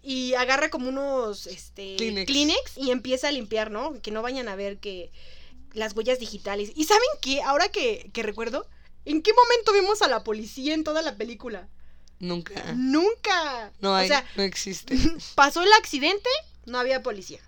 y agarra como unos este, Kleenex. y empieza a limpiar, ¿no? Que no vayan a ver que las huellas digitales. ¿Y saben qué? Ahora que, que recuerdo, ¿en qué momento vimos a la policía en toda la película? Nunca. Nunca. No hay, O sea, no existe. pasó el accidente, no había policía.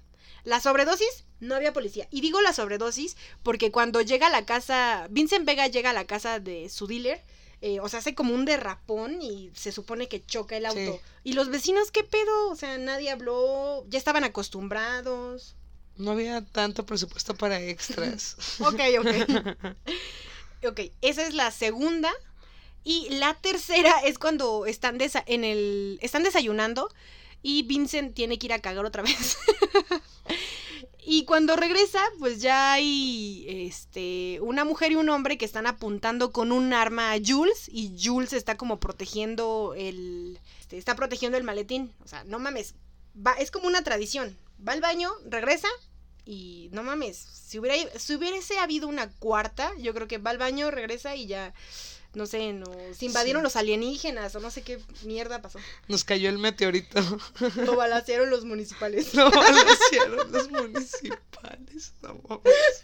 La sobredosis, no había policía. Y digo la sobredosis porque cuando llega a la casa, Vincent Vega llega a la casa de su dealer, eh, o sea, hace como un derrapón y se supone que choca el auto. Sí. Y los vecinos, ¿qué pedo? O sea, nadie habló, ya estaban acostumbrados. No había tanto presupuesto para extras. Ok, ok. ok, esa es la segunda Y la tercera es cuando están, desa- en el, están desayunando y Vincent tiene que ir a cagar otra vez. y cuando regresa, pues ya hay este, una mujer y un hombre que están apuntando con un arma a Jules y Jules está como protegiendo el... este, está protegiendo el maletín. O sea, no mames. Va, es como una tradición. Va al baño, regresa y no mames. Si hubiera, si hubiese habido una cuarta, yo creo que va al baño, regresa y ya no sé, nos invadieron Sí. los alienígenas o no sé qué mierda pasó. Nos cayó el meteorito. Lo balacearon los municipales. No, lo hicieron los municipales. No mames.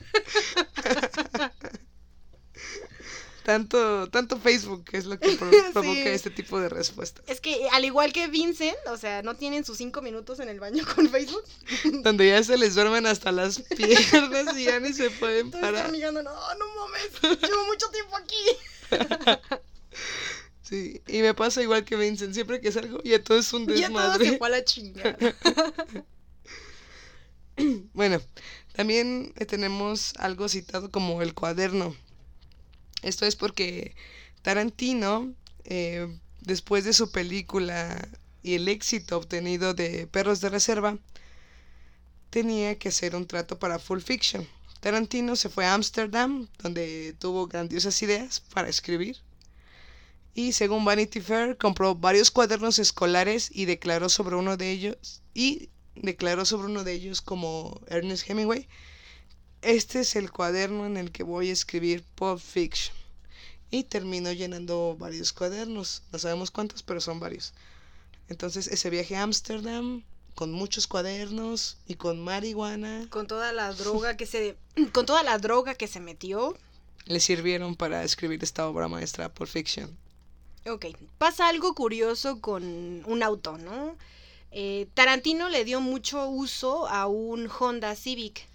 tanto, tanto Facebook es lo que pro- provoca Sí. este tipo de respuestas. Es que al igual que Vincent, o sea, no tienen sus cinco minutos en el baño con Facebook. Donde ya se les duermen hasta las piernas y ya ni se pueden parar. están mirando, no, no mames, llevo mucho tiempo aquí. Sí, y me pasa igual que Vincent, siempre que salgo ya todo es un Ya todo se desmadre. fue a la chingada. Bueno, también eh, tenemos algo citado como el cuaderno. Esto es porque Tarantino, eh, después de su película y el éxito obtenido de Perros de Reserva, tenía que hacer un trato para Full Fiction. Tarantino se fue a Ámsterdam, donde tuvo grandiosas ideas para escribir. Y según Vanity Fair, compró varios cuadernos escolares y declaró sobre uno de ellos y declaró sobre uno de ellos como Ernest Hemingway. Este es el cuaderno en el que voy a escribir Pulp Fiction. Y terminó llenando varios cuadernos. No sabemos cuántos, pero son varios. Entonces ese viaje a Ámsterdam con muchos cuadernos y con marihuana Con toda la droga que se. Con toda la droga que se metió. le sirvieron para escribir esta obra maestra Pulp Fiction. Ok, pasa algo curioso con un auto, ¿no? Eh, Tarantino le dio mucho uso a un Honda Civic.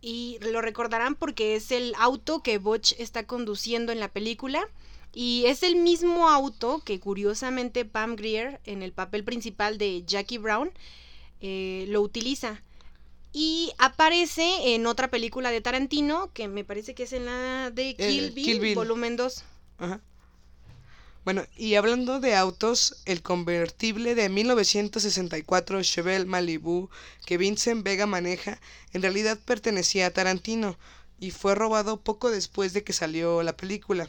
Y lo recordarán porque es el auto que Butch está conduciendo en la película. Y es el mismo auto que curiosamente Pam Grier, en el papel principal de Jackie Brown, eh, lo utiliza. Y aparece en otra película de Tarantino, que me parece que es en la de Kill, Eh, Bill, Kill Bill. volumen 2. Ajá. Bueno, y hablando de autos, el convertible de 1964 Chevelle Malibu que Vincent Vega maneja en realidad pertenecía a Tarantino y fue robado poco después de que salió la película.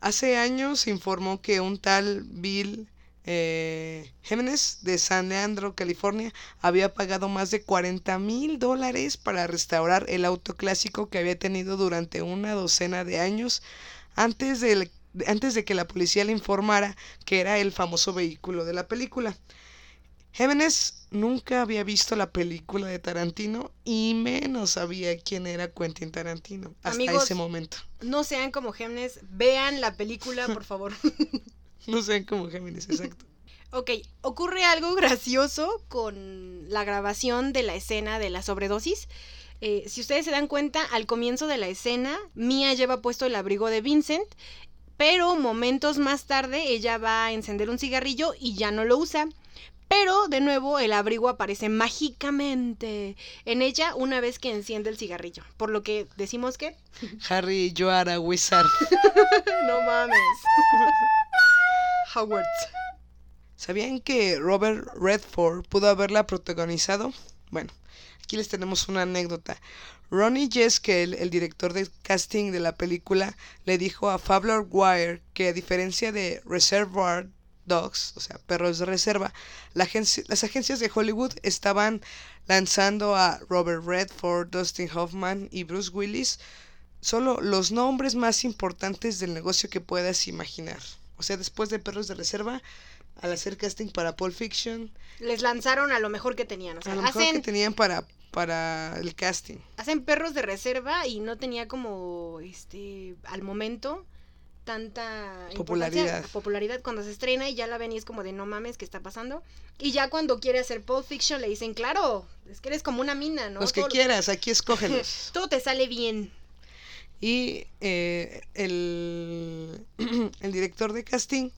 Hace años se informó que un tal Bill eh, Jiménez de San Leandro, California, había pagado más de 40 mil dólares para restaurar el auto clásico que había tenido durante una docena de años antes de, antes de que la policía le informara que era el famoso vehículo de la película. Jiménez nunca había visto la película de Tarantino y menos sabía quién era Quentin Tarantino hasta Amigos, ese momento. No sean como Gemnes, vean la película, por favor. No sé cómo Géminis, exacto. ok, ocurre algo gracioso con la grabación de la escena de la sobredosis. Eh, si ustedes se dan cuenta, al comienzo de la escena, Mia lleva puesto el abrigo de Vincent, pero momentos más tarde ella va a encender un cigarrillo y ya no lo usa. Pero de nuevo el abrigo aparece mágicamente en ella una vez que enciende el cigarrillo. Por lo que decimos que... Harry Joara Wizard. no mames. Howard. ¿Sabían que Robert Redford pudo haberla protagonizado? Bueno, aquí les tenemos una anécdota. Ronnie Jeskel, el director de casting de la película, le dijo a Fabler Wire que a diferencia de Reservoir Dogs, o sea, perros de reserva, las agencias de Hollywood estaban lanzando a Robert Redford, Dustin Hoffman y Bruce Willis solo los nombres más importantes del negocio que puedas imaginar. O sea, después de Perros de Reserva, al hacer casting para Pulp Fiction, Les lanzaron a lo mejor que tenían. O sea, a lo mejor hacen, que tenían para, para el casting. hacen perros de reserva y no tenía como, este, al momento, tanta Popularidad. popularidad cuando se estrena y ya la ven y es como de no mames, ¿qué está pasando? Y ya cuando quiere hacer Pulp Fiction le dicen, claro, es que eres como una mina, ¿no? Los que Todo- quieras, aquí escógelos. Todo te sale bien. Y eh, el, el director de casting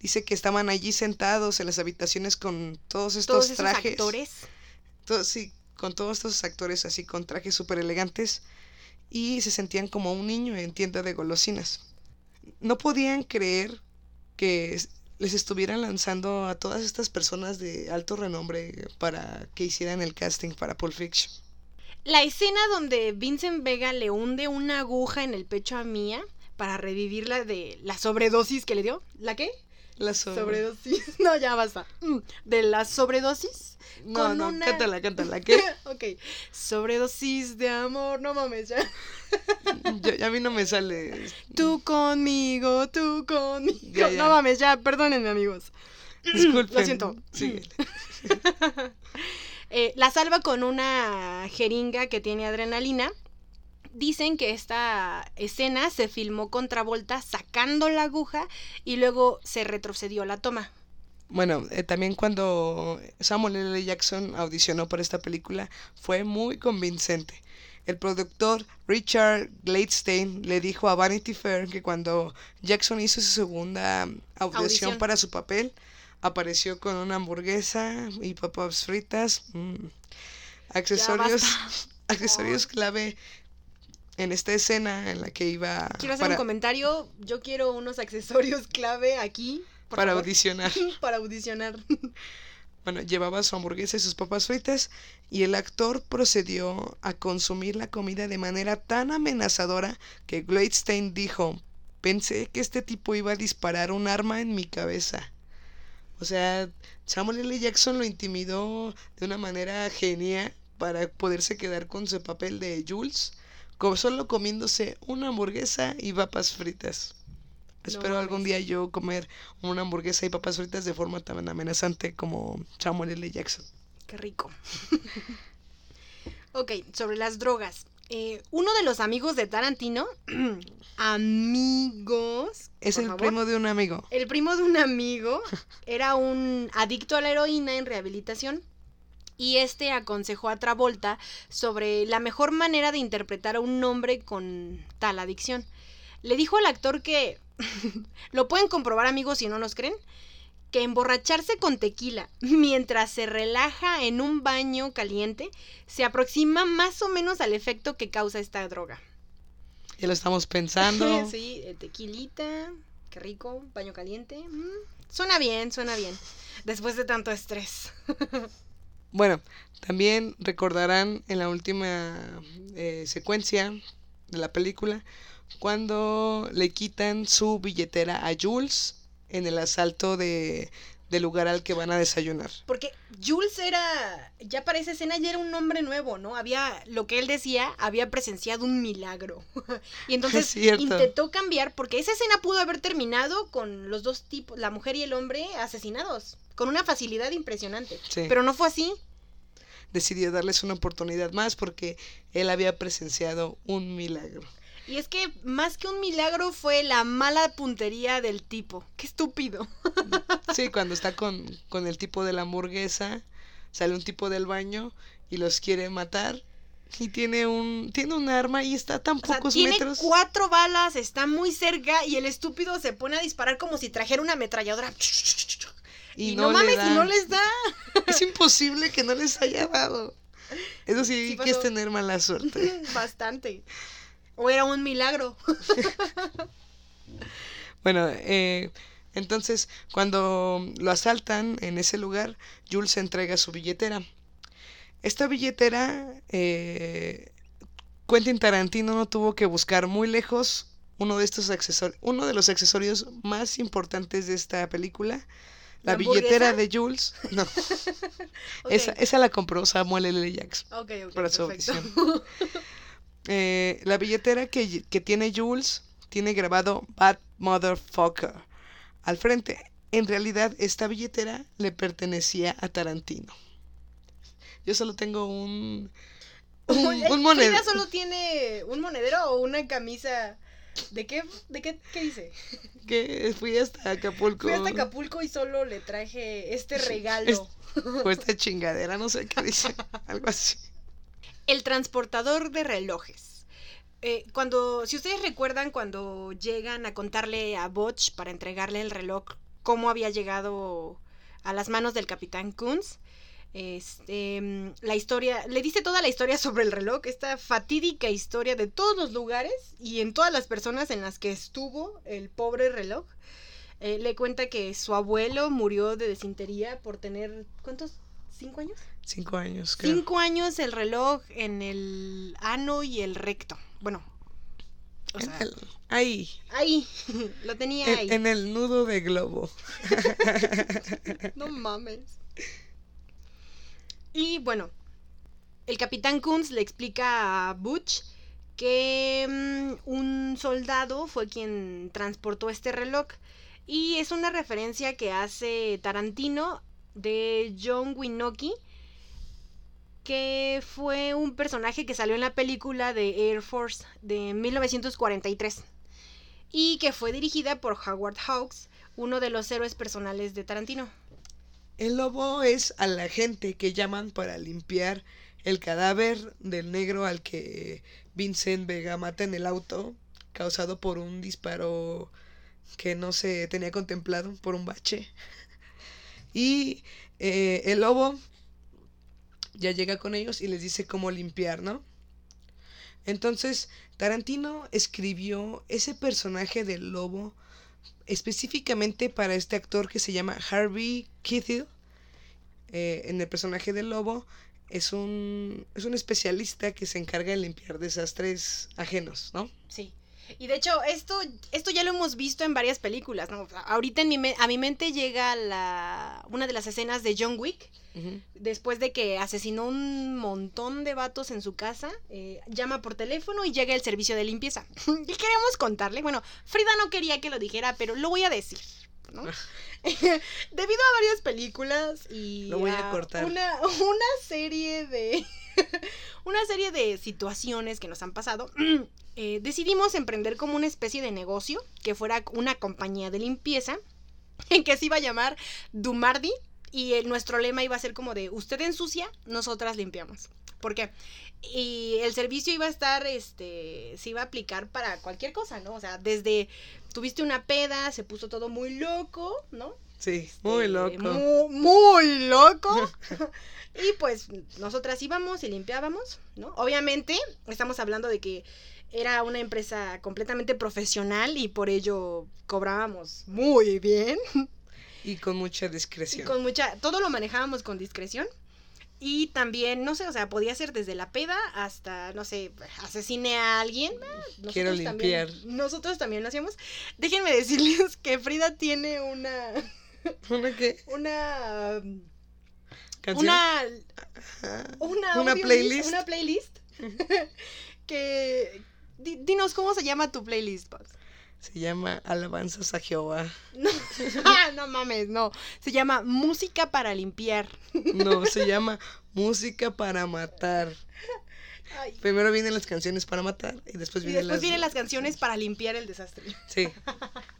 dice que estaban allí sentados en las habitaciones con todos estos Todos esos trajes. actores. to- sí, con todos estos actores así con trajes súper elegantes y se sentían como un niño en tienda de golosinas. no podían creer que es- les estuvieran lanzando a todas estas personas de alto renombre para que hicieran el casting para Pulp Fiction. La escena donde Vincent Vega le hunde una aguja en el pecho a Mia para revivirla de la sobredosis que le dio. ¿La qué? La so- Sobredosis. No, ya basta. Mm, De la sobredosis. No, con no, una- cántala, cántala. ¿Qué? ok. Sobredosis de amor. No mames, ya. Yo- a mí no me sale. Tú conmigo, tú conmigo. Ya, ya. No mames, ya, perdónenme, amigos. Disculpen. Lo siento. Síguele. Eh, la salva con una jeringa que tiene adrenalina. Dicen que esta escena se filmó con Travolta sacando la aguja y luego se retrocedió la toma. Bueno, eh, también cuando Samuel L. Jackson audicionó para esta película fue muy convincente. El productor Richard Gladstein le dijo a Vanity Fair que cuando Jackson hizo su segunda audición, Audición. para su papel, apareció con una hamburguesa y papas fritas, mm, accesorios, accesorios clave en esta escena en la que iba Quiero hacer para, un comentario. Yo quiero unos accesorios clave aquí. para favor. audicionar. para audicionar. Bueno, llevaba su hamburguesa y sus papas fritas y el actor procedió a consumir la comida de manera tan amenazadora que Gladstein dijo, pensé que este tipo iba a disparar un arma en mi cabeza. O sea, Samuel L. Jackson lo intimidó de una manera genial para poderse quedar con su papel de Jules, como solo comiéndose una hamburguesa y papas fritas. Espero algún día yo comer una hamburguesa y papas fritas de forma tan amenazante como Samuel L. Jackson. Qué rico. ok, sobre las drogas. Eh, uno de los amigos de Tarantino, amigos, Es el favor. primo de un amigo. El primo de un amigo era un adicto a la heroína en rehabilitación y este aconsejó a Travolta sobre la mejor manera de interpretar a un hombre con tal adicción. Le dijo al actor que lo pueden comprobar amigos si no nos creen que emborracharse con tequila mientras se relaja en un baño caliente se aproxima más o menos al efecto que causa esta droga. Ya lo estamos pensando. sí, eh, tequilita, qué rico, baño caliente. mm, suena bien, suena bien. Después de tanto estrés. Bueno, también recordarán en la última eh, secuencia de la película cuando le quitan su billetera a Jules en el asalto de, del lugar al que van a desayunar. Porque Jules era, ya para esa escena ya era un hombre nuevo, ¿no? Había, lo que él decía, había presenciado un milagro. y entonces intentó cambiar, porque esa escena pudo haber terminado con los dos tipos, la mujer y el hombre, asesinados. Con una facilidad impresionante. Sí. Pero no fue así. Decidió darles una oportunidad más porque él había presenciado un milagro. Y es que más que un milagro fue la mala puntería del tipo. Qué estúpido. Sí, cuando está con, con el tipo de la hamburguesa, sale un tipo del baño y los quiere matar. Y tiene un, tiene un arma y está a tan O sea, pocos tiene metros. cuatro balas, está muy cerca y el estúpido se pone a disparar como si trajera una ametralladora. Y, no, mames, y no les da. Es imposible que no les haya dado. Eso sí, Sí que es tener mala suerte. Bastante. O era un milagro. Bueno, eh, entonces cuando lo asaltan en ese lugar, Jules entrega su billetera. Esta billetera, eh, Quentin Tarantino no tuvo que buscar muy lejos uno de estos accesorios, uno de los accesorios más importantes de esta película. La, ¿La billetera de Jules, no, esa, esa la compró Samuel L. Jackson. Ok, ok, para su perfecto. audición. Eh, la billetera que, que tiene Jules tiene grabado Bad Motherfucker al frente. En realidad, esta billetera le pertenecía a Tarantino. Yo solo tengo un. Un, un monedero. Frida solo tiene un monedero o una camisa. ¿De qué? ¿De qué, qué dice? Que fui hasta Acapulco. Fui hasta Acapulco y solo le traje este regalo. O esta chingadera, no sé qué dice. Algo así. El transportador de relojes. Eh, cuando, si ustedes recuerdan cuando llegan a contarle a Butch para entregarle el reloj cómo había llegado a las manos del capitán Kunz, este, la historia, le dice toda la historia sobre el reloj, esta fatídica historia de todos los lugares y en todas las personas en las que estuvo el pobre reloj. Eh, le cuenta que su abuelo murió de desintería por tener, ¿cuántos? ¿Cinco años? Cinco años, creo. Cinco años el reloj en el ano y el recto. Bueno, o sea, el- ahí, ahí, lo tenía ahí. en, en el nudo de globo. No mames. Y bueno, el capitán Kunz le explica a Butch que mm, un soldado fue quien transportó este reloj. Y es una referencia que hace Tarantino de John Winoki, que fue un personaje que salió en la película de Air Force de 1943 y que fue dirigida por Howard Hawks, uno de los héroes personales de Tarantino. El lobo es a la gente que llaman para limpiar el cadáver del negro al que Vincent Vega mata en el auto, causado por un disparo que no se tenía contemplado, por un bache. Y eh, el lobo ya llega con ellos y les dice cómo limpiar, ¿no? Entonces, Tarantino escribió ese personaje del lobo específicamente para este actor que se llama Harvey Keitel. Eh, en el personaje del lobo es un, es un especialista que se encarga de limpiar desastres ajenos, ¿no? Sí. Y de hecho, esto, esto ya lo hemos visto en varias películas, ¿no? Ahorita en mi me- a mi mente llega la, una de las escenas de John Wick, después de que asesinó un montón de vatos en su casa, eh, llama por teléfono y llega el servicio de limpieza. y queremos contarle, bueno, Frida no quería que lo dijera, pero lo voy a decir, ¿no? Debido a varias películas y Lo voy a cortar. Una, una serie de una serie de situaciones que nos han pasado, eh, decidimos emprender como una especie de negocio que fuera una compañía de limpieza en que se iba a llamar Dumardi y el- nuestro lema iba a ser como de usted ensucia, nosotras limpiamos. ¿Por qué? Y el servicio iba a estar, este, se iba a aplicar para cualquier cosa, ¿no? O sea, desde tuviste una peda, se puso todo muy loco, ¿no? Sí, muy Este, loco. Muy, muy loco. y pues nosotras íbamos y limpiábamos, ¿no? Obviamente estamos hablando de que era una empresa completamente profesional y por ello cobrábamos muy bien. Y con mucha Y discreción. con mucha, todo lo manejábamos con discreción. Y también, no sé, o sea, podía ser desde la peda hasta, no sé, asesine a alguien. ah, nosotros Quiero también- limpiar. nosotros también lo hacíamos. Déjenme decirles que Frida tiene una, ¿Una qué? una, ¿Canción? una, una, ¿Una audio playlist? list, una playlist que, di- dinos cómo se llama tu playlist, Pops? Se llama Alabanzas a Jehová. No, Ah, no mames, no. Se llama Música para limpiar. No, se llama Música para Matar. Ay, Primero vienen las canciones para matar y después y vienen después las... vienen las canciones para limpiar el desastre. Sí,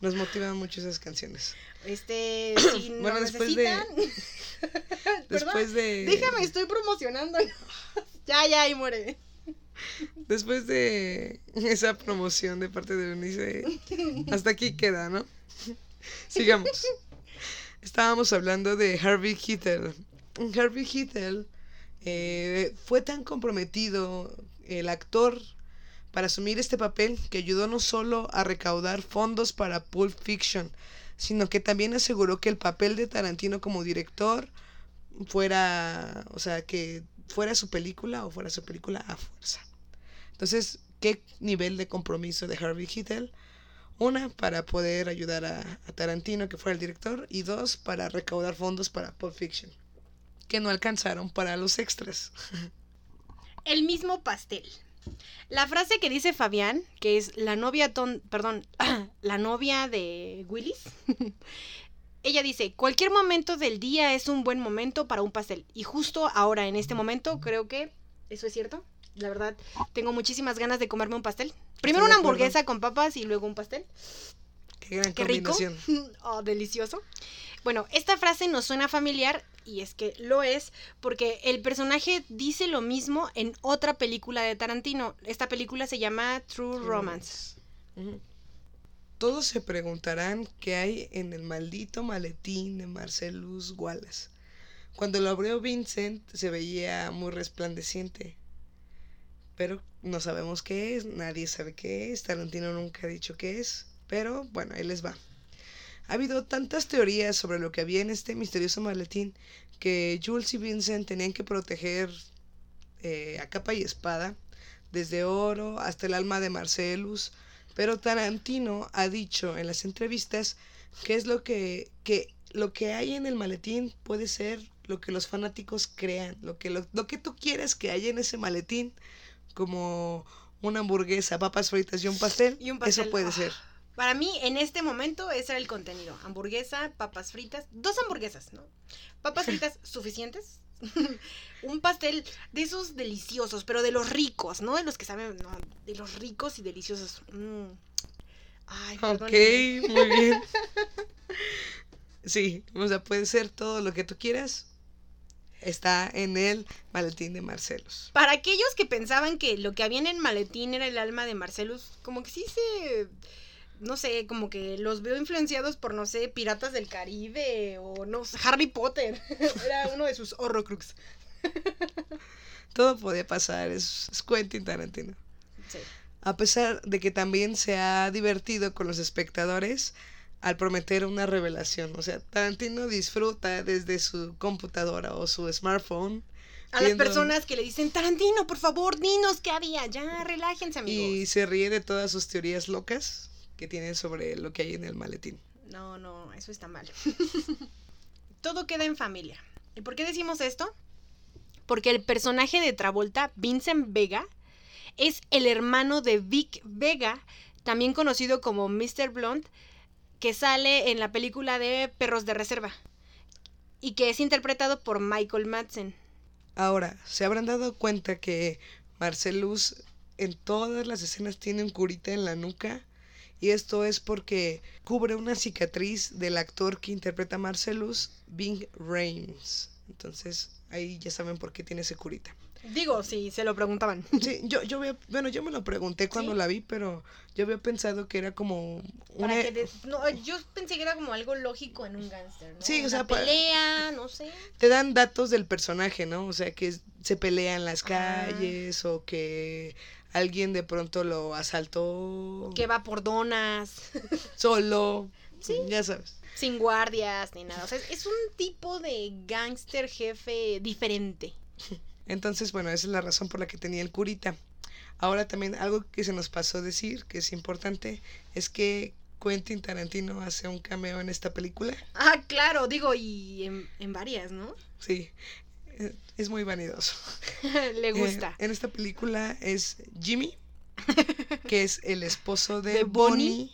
nos motivan mucho esas canciones. Este, si Bueno, nos después de- necesitan. Perdón, Después de... Déjame, estoy promocionando. ya, ya, y muere. Después de esa promoción de parte de Eunice, hasta aquí queda, ¿no? Sigamos. Estábamos hablando de Harvey Keitel. Harvey Keitel eh, fue tan comprometido el actor para asumir este papel que ayudó no solo a recaudar fondos para Pulp Fiction, sino que también aseguró que el papel de Tarantino como director fuera, o sea, que fuera su película o fuera su película a fuerza. Entonces, ¿qué nivel de compromiso de Harvey Keitel? Una, para poder ayudar a, a Tarantino, que fuera el director, y dos, para recaudar fondos para Pulp Fiction, que no alcanzaron para los extras. El mismo pastel. La frase que dice Fabián, que es la novia ton, perdón, la novia de Willis. Ella dice, cualquier momento del día es un buen momento para un pastel. Y justo ahora, en este momento, creo que eso es cierto. La verdad, tengo muchísimas ganas de comerme un pastel. Primero una hamburguesa con papas y luego un pastel. Qué gran Qué rico. combinación. oh, delicioso. Bueno, esta frase nos suena familiar y es que lo es porque el personaje dice lo mismo en otra película de Tarantino. Esta película se llama True Romance. Todos se preguntarán qué hay en el maldito maletín de Marcellus Wallace. Cuando lo abrió Vincent se veía muy resplandeciente. Pero no sabemos qué es, nadie sabe qué es, Tarantino nunca ha dicho qué es. Pero bueno, ahí les va. Ha habido tantas teorías sobre lo que había en este misterioso maletín que Jules y Vincent tenían que proteger eh, a capa y espada, desde oro hasta el alma de Marcellus. Pero Tarantino ha dicho en las entrevistas que es lo que, que lo que hay en el maletín puede ser lo que los fanáticos crean, lo que, lo, lo que tú quieres que haya en ese maletín, como una hamburguesa, papas fritas y un pastel, Y un pastel, eso puede ah. ser. Para mí, en este momento, ese era el contenido. Hamburguesa, papas fritas, dos hamburguesas, ¿no? Papas fritas suficientes. un pastel de esos deliciosos, pero de los ricos, ¿no? De los que saben, no, de los ricos y deliciosos. Mm. Ay, Ok, muy bien. Sí, o sea, puede ser todo lo que tú quieras. Está en el maletín de Marcelos. Para aquellos que pensaban que lo que había en el maletín era el alma de Marcelus, como que sí se. No sé, como que los veo influenciados por, no sé, Piratas del Caribe o no sé, Harry Potter. Era uno de sus horrocrux. Todo podía pasar, es, es Quentin Tarantino. Sí. A pesar de que también se ha divertido con los espectadores al prometer una revelación. O sea, Tarantino disfruta desde su computadora o su smartphone. A las personas que le dicen, Tarantino, por favor, dinos qué había. Ya, relájense, amigos. Y se ríe de todas sus teorías locas que tiene sobre lo que hay en el maletín. No, no, eso está mal. Todo queda en familia. ¿Y por qué decimos esto? Porque el personaje de Travolta, Vincent Vega, es el hermano de Vic Vega, también conocido como Mr. Blunt, que sale en la película de Perros de Reserva y que es interpretado por Michael Madsen. Ahora, se habrán dado cuenta que Marcelus en todas las escenas tiene un curita en la nuca. Y esto es porque cubre una cicatriz del actor que interpreta a Marcelus, Bing Rames. Entonces, ahí ya saben por qué tiene ese curita. Digo, si se lo preguntaban. Sí, yo, yo había, bueno, yo me lo pregunté cuando ¿Sí? la vi, pero yo había pensado que era como Para una, que de- no, yo pensé que era como algo lógico en un gángster, ¿no? Sí, o Una sea, pa- pelea, no sé. te dan datos del personaje, ¿no? O sea, que se pelea en las Ah. calles o que alguien de pronto lo asaltó Que va por donas. solo. Sí. Ya sabes. sin guardias ni nada. O sea, es un tipo de gángster jefe diferente. Entonces, bueno, esa es la razón por la que tenía el curita. Ahora también algo que se nos pasó decir, que es importante, es que Quentin Tarantino hace un cameo en esta película. Ah, claro, digo, y en, en varias, ¿no? Sí, es muy vanidoso. Le Eh, gusta. en esta película es Jimmy, que es el esposo de, De Bonnie. Bonnie.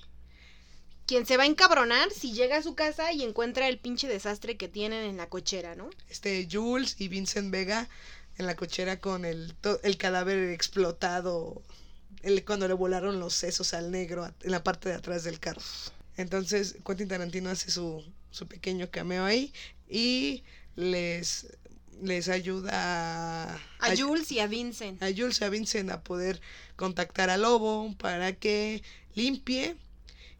Quien se va a encabronar si llega a su casa y encuentra el pinche desastre que tienen en la cochera, ¿no? Este Jules y Vincent Vega en la cochera con el, el cadáver explotado el, cuando le volaron los sesos al negro en la parte de atrás del carro. Entonces Quentin Tarantino hace su, su pequeño cameo ahí y les, les ayuda a, A Jules y a Vincent. a Jules y a Vincent a poder contactar al lobo para que limpie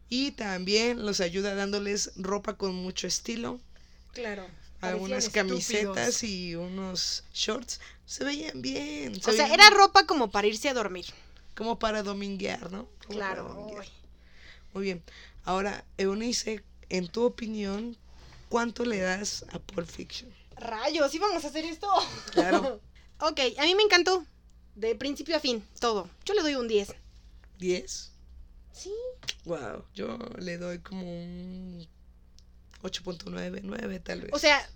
y también los ayuda dándoles ropa con mucho estilo, Claro. algunas camisetas estúpidos. y unos shorts. Se veían bien. se O sea, era ropa como para irse a dormir. como para dominguear, ¿no? Como Claro. dominguear. Muy bien. Ahora, Eunice, en tu opinión, ¿cuánto le das a Pulp Fiction? Rayos, íbamos a hacer esto. Claro. ok, a mí me encantó. De principio a fin, todo. Yo le doy un 10. ¿10? Sí. Wow, yo le doy como un 8.9, 9 tal vez. O sea,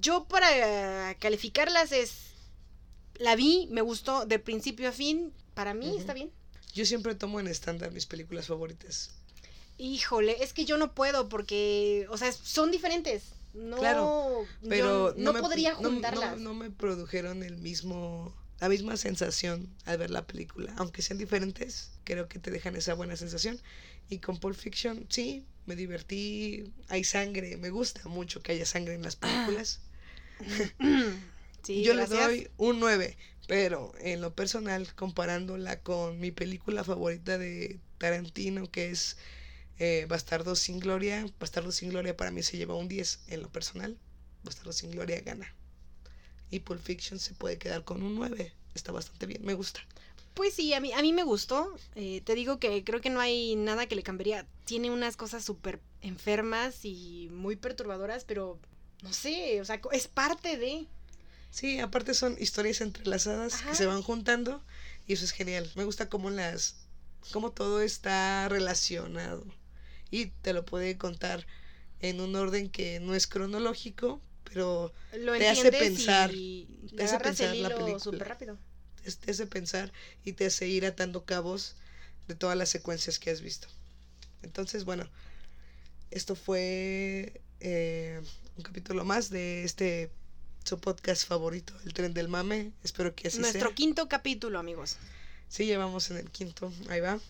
yo para calificarlas es. La vi, me gustó de principio a fin. Para mí está bien. yo siempre tomo en estándar mis películas favoritas. Híjole, es que yo no puedo porque, o sea, son diferentes. No, Claro, Pero yo no, me- podría no- no- juntarlas. No, me produjeron el mismo, la misma sensación al ver la película. Aunque sean diferentes, creo que te dejan esa buena sensación. Y con Pulp Fiction, sí, me divertí. Hay sangre, me gusta mucho que haya sangre en las películas. sí, Yo gracias. le doy un 9, pero en lo personal, comparándola con mi película favorita de Tarantino, que es eh, Bastardo sin Gloria, Bastardo sin Gloria para mí se lleva un 10 en lo personal. Bastardo sin Gloria gana. Y Pulp Fiction se puede quedar con un 9. Está bastante bien, me gusta. Pues sí, a mí, a mí me gustó. Eh, te digo que creo que no hay nada que le cambiaría. Tiene unas cosas súper enfermas y muy perturbadoras, pero no sé, o sea, es parte de... Sí, aparte son historias entrelazadas Ajá. que se van juntando y eso es genial. Me gusta cómo las cómo todo está relacionado y te lo puede contar en un orden que no es cronológico, pero Lo Te hace pensar, y te hace pensar el la película. súper rápido. te te hace pensar y te hace ir atando cabos de todas las secuencias que has visto. Entonces, bueno, esto fue eh, un capítulo más de este su podcast favorito, El Tren del Mame. Espero que así Nuestro sea. quinto capítulo, amigos. Sí, llevamos en el quinto, ahí va.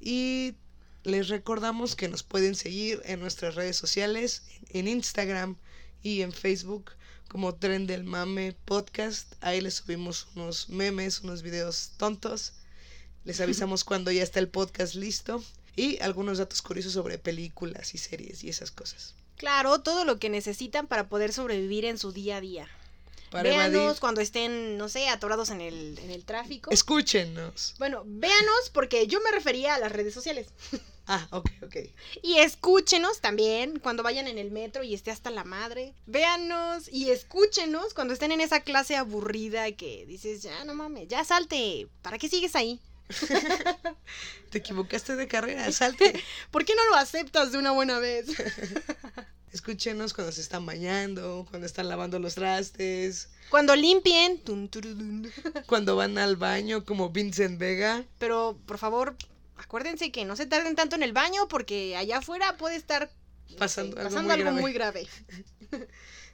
Y les recordamos que nos pueden seguir en nuestras redes sociales, en Instagram y en Facebook como Tren del Mame Podcast. Ahí les subimos unos memes, unos videos tontos. Les avisamos cuando ya está el podcast listo. Y algunos datos curiosos sobre películas y series y esas cosas. Claro, todo lo que necesitan para poder sobrevivir en su día a día. Para véanos evadir. cuando estén, no sé, atorados en el, en el tráfico. Escúchenos. Bueno, véanos porque yo me refería a las redes sociales. Ah, ok, ok. Y escúchenos también cuando vayan en el metro y esté hasta la madre. Véanos y escúchenos cuando estén en esa clase aburrida que dices, ya no mames, ya salte. ¿Para qué sigues ahí? Te equivocaste de carrera, salte. ¿Por qué no lo aceptas de una buena vez? Escúchenos cuando se están bañando, cuando están lavando los trastes, Cuando limpien. cuando van al baño como Vincent Vega. Pero por favor, acuérdense que no se tarden tanto en el baño porque allá afuera puede estar no sé, Pasando algo pasando muy algo grave. muy grave.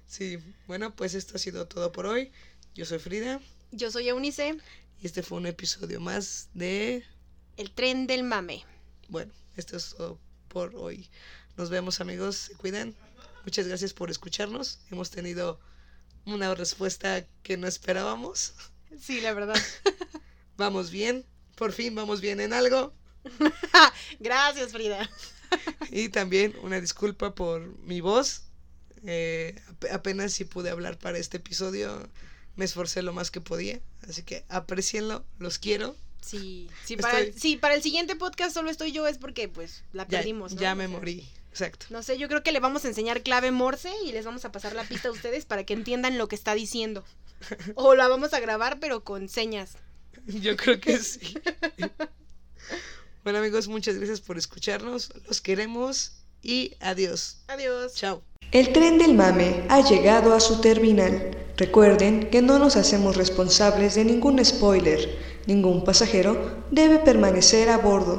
Sí, bueno, pues esto ha sido todo por hoy. Yo soy Frida Yo soy Eunice, y este fue un episodio más de... el tren del mame. Bueno, esto es todo por hoy. Nos vemos amigos, se cuidan. Muchas gracias por escucharnos. Hemos tenido una respuesta que no esperábamos. Sí, la verdad. Vamos bien, por fin vamos bien en algo. Gracias, Frida. Y también una disculpa por mi voz. Eh, ap- apenas si pude hablar para este episodio. Me esforcé lo más que podía. Así que aprecienlo, los quiero. Sí, sí, Estoy- para el, sí, para el siguiente podcast solo estoy yo, es porque pues la Ya, perdimos. ¿no? ya me morí. Exacto. No sé, yo creo que le vamos a enseñar clave Morse y les vamos a pasar la pista a ustedes para que entiendan lo que está diciendo. O la vamos a grabar, pero con señas. Yo creo que sí. Bueno amigos, muchas gracias por escucharnos. Los queremos y adiós. Adiós. Chao. El tren del mame ha llegado a su terminal. Recuerden que no nos hacemos responsables de ningún spoiler. Ningún pasajero debe permanecer a bordo.